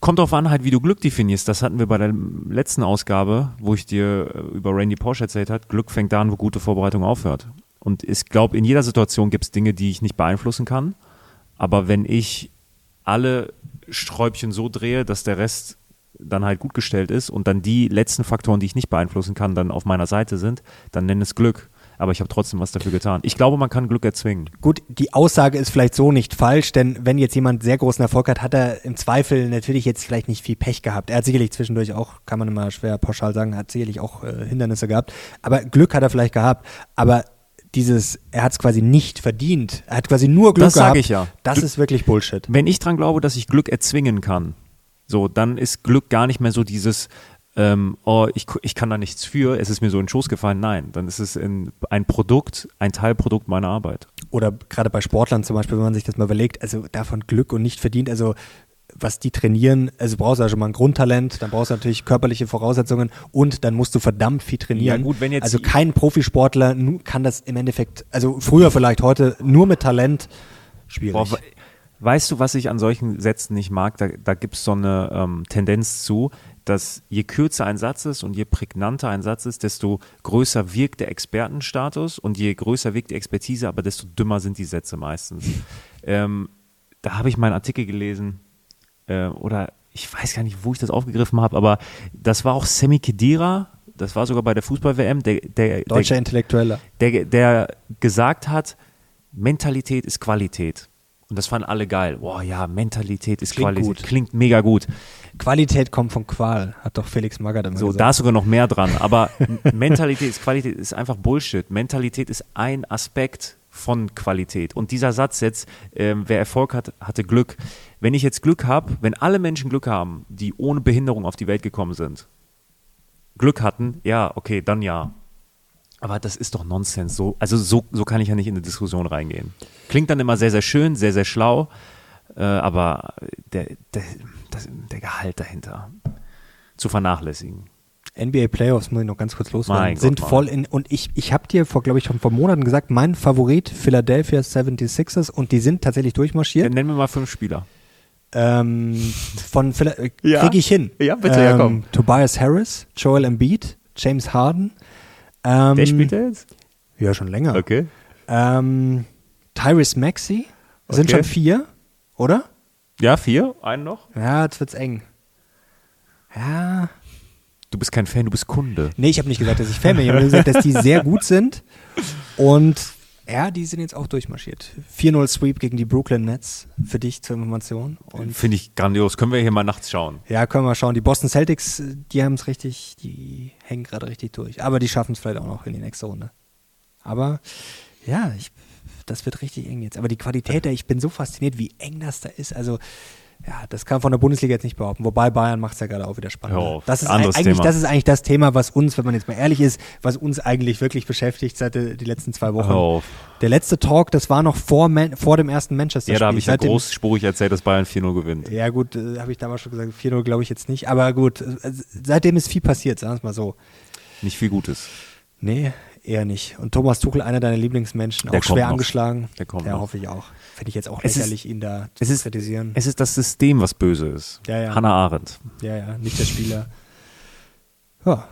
kommt drauf an, halt, wie du Glück definierst. Das hatten wir bei der letzten Ausgabe, wo ich dir äh, über Randy Porsche erzählt habe. Glück fängt da an, wo gute Vorbereitung aufhört. Und ich glaube, in jeder Situation gibt es Dinge, die ich nicht beeinflussen kann. Aber wenn ich alle Sträubchen so drehe, dass der Rest dann halt gut gestellt ist und dann die letzten Faktoren, die ich nicht beeinflussen kann, dann auf meiner Seite sind, dann nenn es Glück. Aber ich habe trotzdem was dafür getan. Ich glaube, man kann Glück erzwingen. Gut, die Aussage ist vielleicht so nicht falsch, denn wenn jetzt jemand sehr großen Erfolg hat, hat er im Zweifel natürlich jetzt vielleicht nicht viel Pech gehabt. Er hat sicherlich zwischendurch auch, kann man immer schwer pauschal sagen, hat sicherlich auch äh, Hindernisse gehabt. Aber Glück hat er vielleicht gehabt. Aber dieses, er hat es quasi nicht verdient. Er hat quasi nur Glück Das gehabt. ich ja. Das Du- ist wirklich Bullshit. Wenn ich dran glaube, dass ich Glück erzwingen kann, so, dann ist Glück gar nicht mehr so dieses, ähm, oh, ich, ich kann da nichts für, es ist mir so in den Schoß gefallen. Nein, dann ist es in, ein Produkt, ein Teilprodukt meiner Arbeit. Oder gerade bei Sportlern zum Beispiel, wenn man sich das mal überlegt, also davon Glück und nicht verdient, also was die trainieren, also brauchst du ja schon mal ein Grundtalent, dann brauchst du natürlich körperliche Voraussetzungen und dann musst du verdammt viel trainieren. Ja, gut, wenn jetzt also kein Profisportler kann das im Endeffekt, also früher vielleicht, heute nur mit Talent schwierig. Boah, weißt du, was ich an solchen Sätzen nicht mag? Da, da gibt es so eine ähm, Tendenz zu, dass je kürzer ein Satz ist und je prägnanter ein Satz ist, desto größer wirkt der Expertenstatus und je größer wirkt die Expertise, aber desto dümmer sind die Sätze meistens. <laughs> ähm, da habe ich meinen Artikel gelesen äh, oder ich weiß gar nicht, wo ich das aufgegriffen habe, aber das war auch Semi Khedira, das war sogar bei der Fußball-WM, der, der, Deutscher der, Intellektueller. der, der gesagt hat, Mentalität ist Qualität. Und das fanden alle geil. Boah, ja, Mentalität ist Klingt Qualität. gut. Klingt mega gut. Qualität kommt von Qual, hat doch Felix Magath immer So, gesagt. da ist sogar noch mehr dran. Aber <laughs> Mentalität ist Qualität, ist einfach Bullshit. Mentalität ist ein Aspekt von Qualität. Und dieser Satz jetzt, ähm, wer Erfolg hat, hatte Glück. Wenn ich jetzt Glück habe, wenn alle Menschen Glück haben, die ohne Behinderung auf die Welt gekommen sind, Glück hatten, ja, okay, dann ja. Aber das ist doch Nonsens. So, also so, so kann ich ja nicht in eine Diskussion reingehen. Klingt dann immer sehr, sehr schön, sehr, sehr schlau, äh, aber der, der, das, der Gehalt dahinter zu vernachlässigen. NBA Playoffs, muss ich noch ganz kurz loswerden, Gott, sind Mann. voll in, und ich, ich habe dir vor, glaube ich, schon vor Monaten gesagt, mein Favorit Philadelphia 76ers und die sind tatsächlich durchmarschiert. Dann nennen wir mal fünf Spieler. Ähm, von Phila <laughs> Ja. krieg ich hin. Ja, bitte, ja, ähm, komm. Tobias Harris, Joel Embiid, James Harden. Ähm, Wer spielt der jetzt? Ja, schon länger. Okay. Ähm, Tyrese. Sind Okay. schon vier, oder? Ja, vier. Einen noch. Ja, jetzt wird's eng. Ja. Du bist kein Fan, du bist Kunde. Nee, ich habe nicht gesagt, dass ich Fan bin. Ich habe gesagt, dass die sehr gut sind. Und ja, die sind jetzt auch durchmarschiert. 4-0 Sweep gegen die Brooklyn Nets. Für dich zur Information. Finde ich grandios. Können wir hier mal nachts schauen. ja, können wir schauen. Die Boston Celtics, die haben es richtig, die hängen gerade richtig durch. Aber die schaffen es vielleicht auch noch in die nächste Runde. Aber ja, ich, das wird richtig eng jetzt. Aber die Qualität, ich bin so fasziniert, wie eng das da ist. Also ja, das kann man von der Bundesliga jetzt nicht behaupten. Wobei Bayern macht es ja gerade auch wieder spannend. Auf. Das ist eigentlich, Thema. das ist eigentlich das Thema, was uns, wenn man jetzt mal ehrlich ist, was uns eigentlich wirklich beschäftigt seit äh, die letzten zwei Wochen. Auf. Der letzte Talk, das war noch vor, Man vor dem ersten Manchester-Spiel. Ja, da habe ich ja großspurig erzählt, dass Bayern 4-0 gewinnt. ja gut, äh, habe ich damals schon gesagt, 4-0 glaube ich jetzt nicht. Aber gut, äh, seitdem ist viel passiert, sagen wir es mal so. Nicht viel Gutes. Nee, eher nicht. Und Thomas Tuchel, einer deiner Lieblingsmenschen, Der auch schwer noch. angeschlagen. Der kommt ja, noch. hoffe ich auch. Finde ich jetzt auch Es ist- lächerlich, ihn da zu es ist- kritisieren. Es ist das System, was böse ist. Ja, ja. Hannah Arendt. ja, ja, nicht der Spieler. Ja.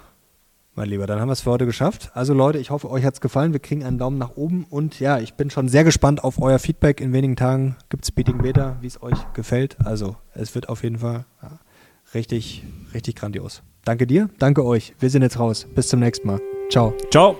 Mein Lieber, dann haben wir es für heute geschafft. Also Leute, ich hoffe, euch hat es gefallen. Wir kriegen einen Daumen nach oben und ja, ich bin schon sehr gespannt auf euer Feedback. In wenigen Tagen gibt es Beating Beta, wie es euch gefällt. Also es wird auf jeden Fall ja, richtig, richtig grandios. Danke dir, danke euch. Wir sind jetzt raus. Bis zum nächsten Mal. Ciao. Ciao.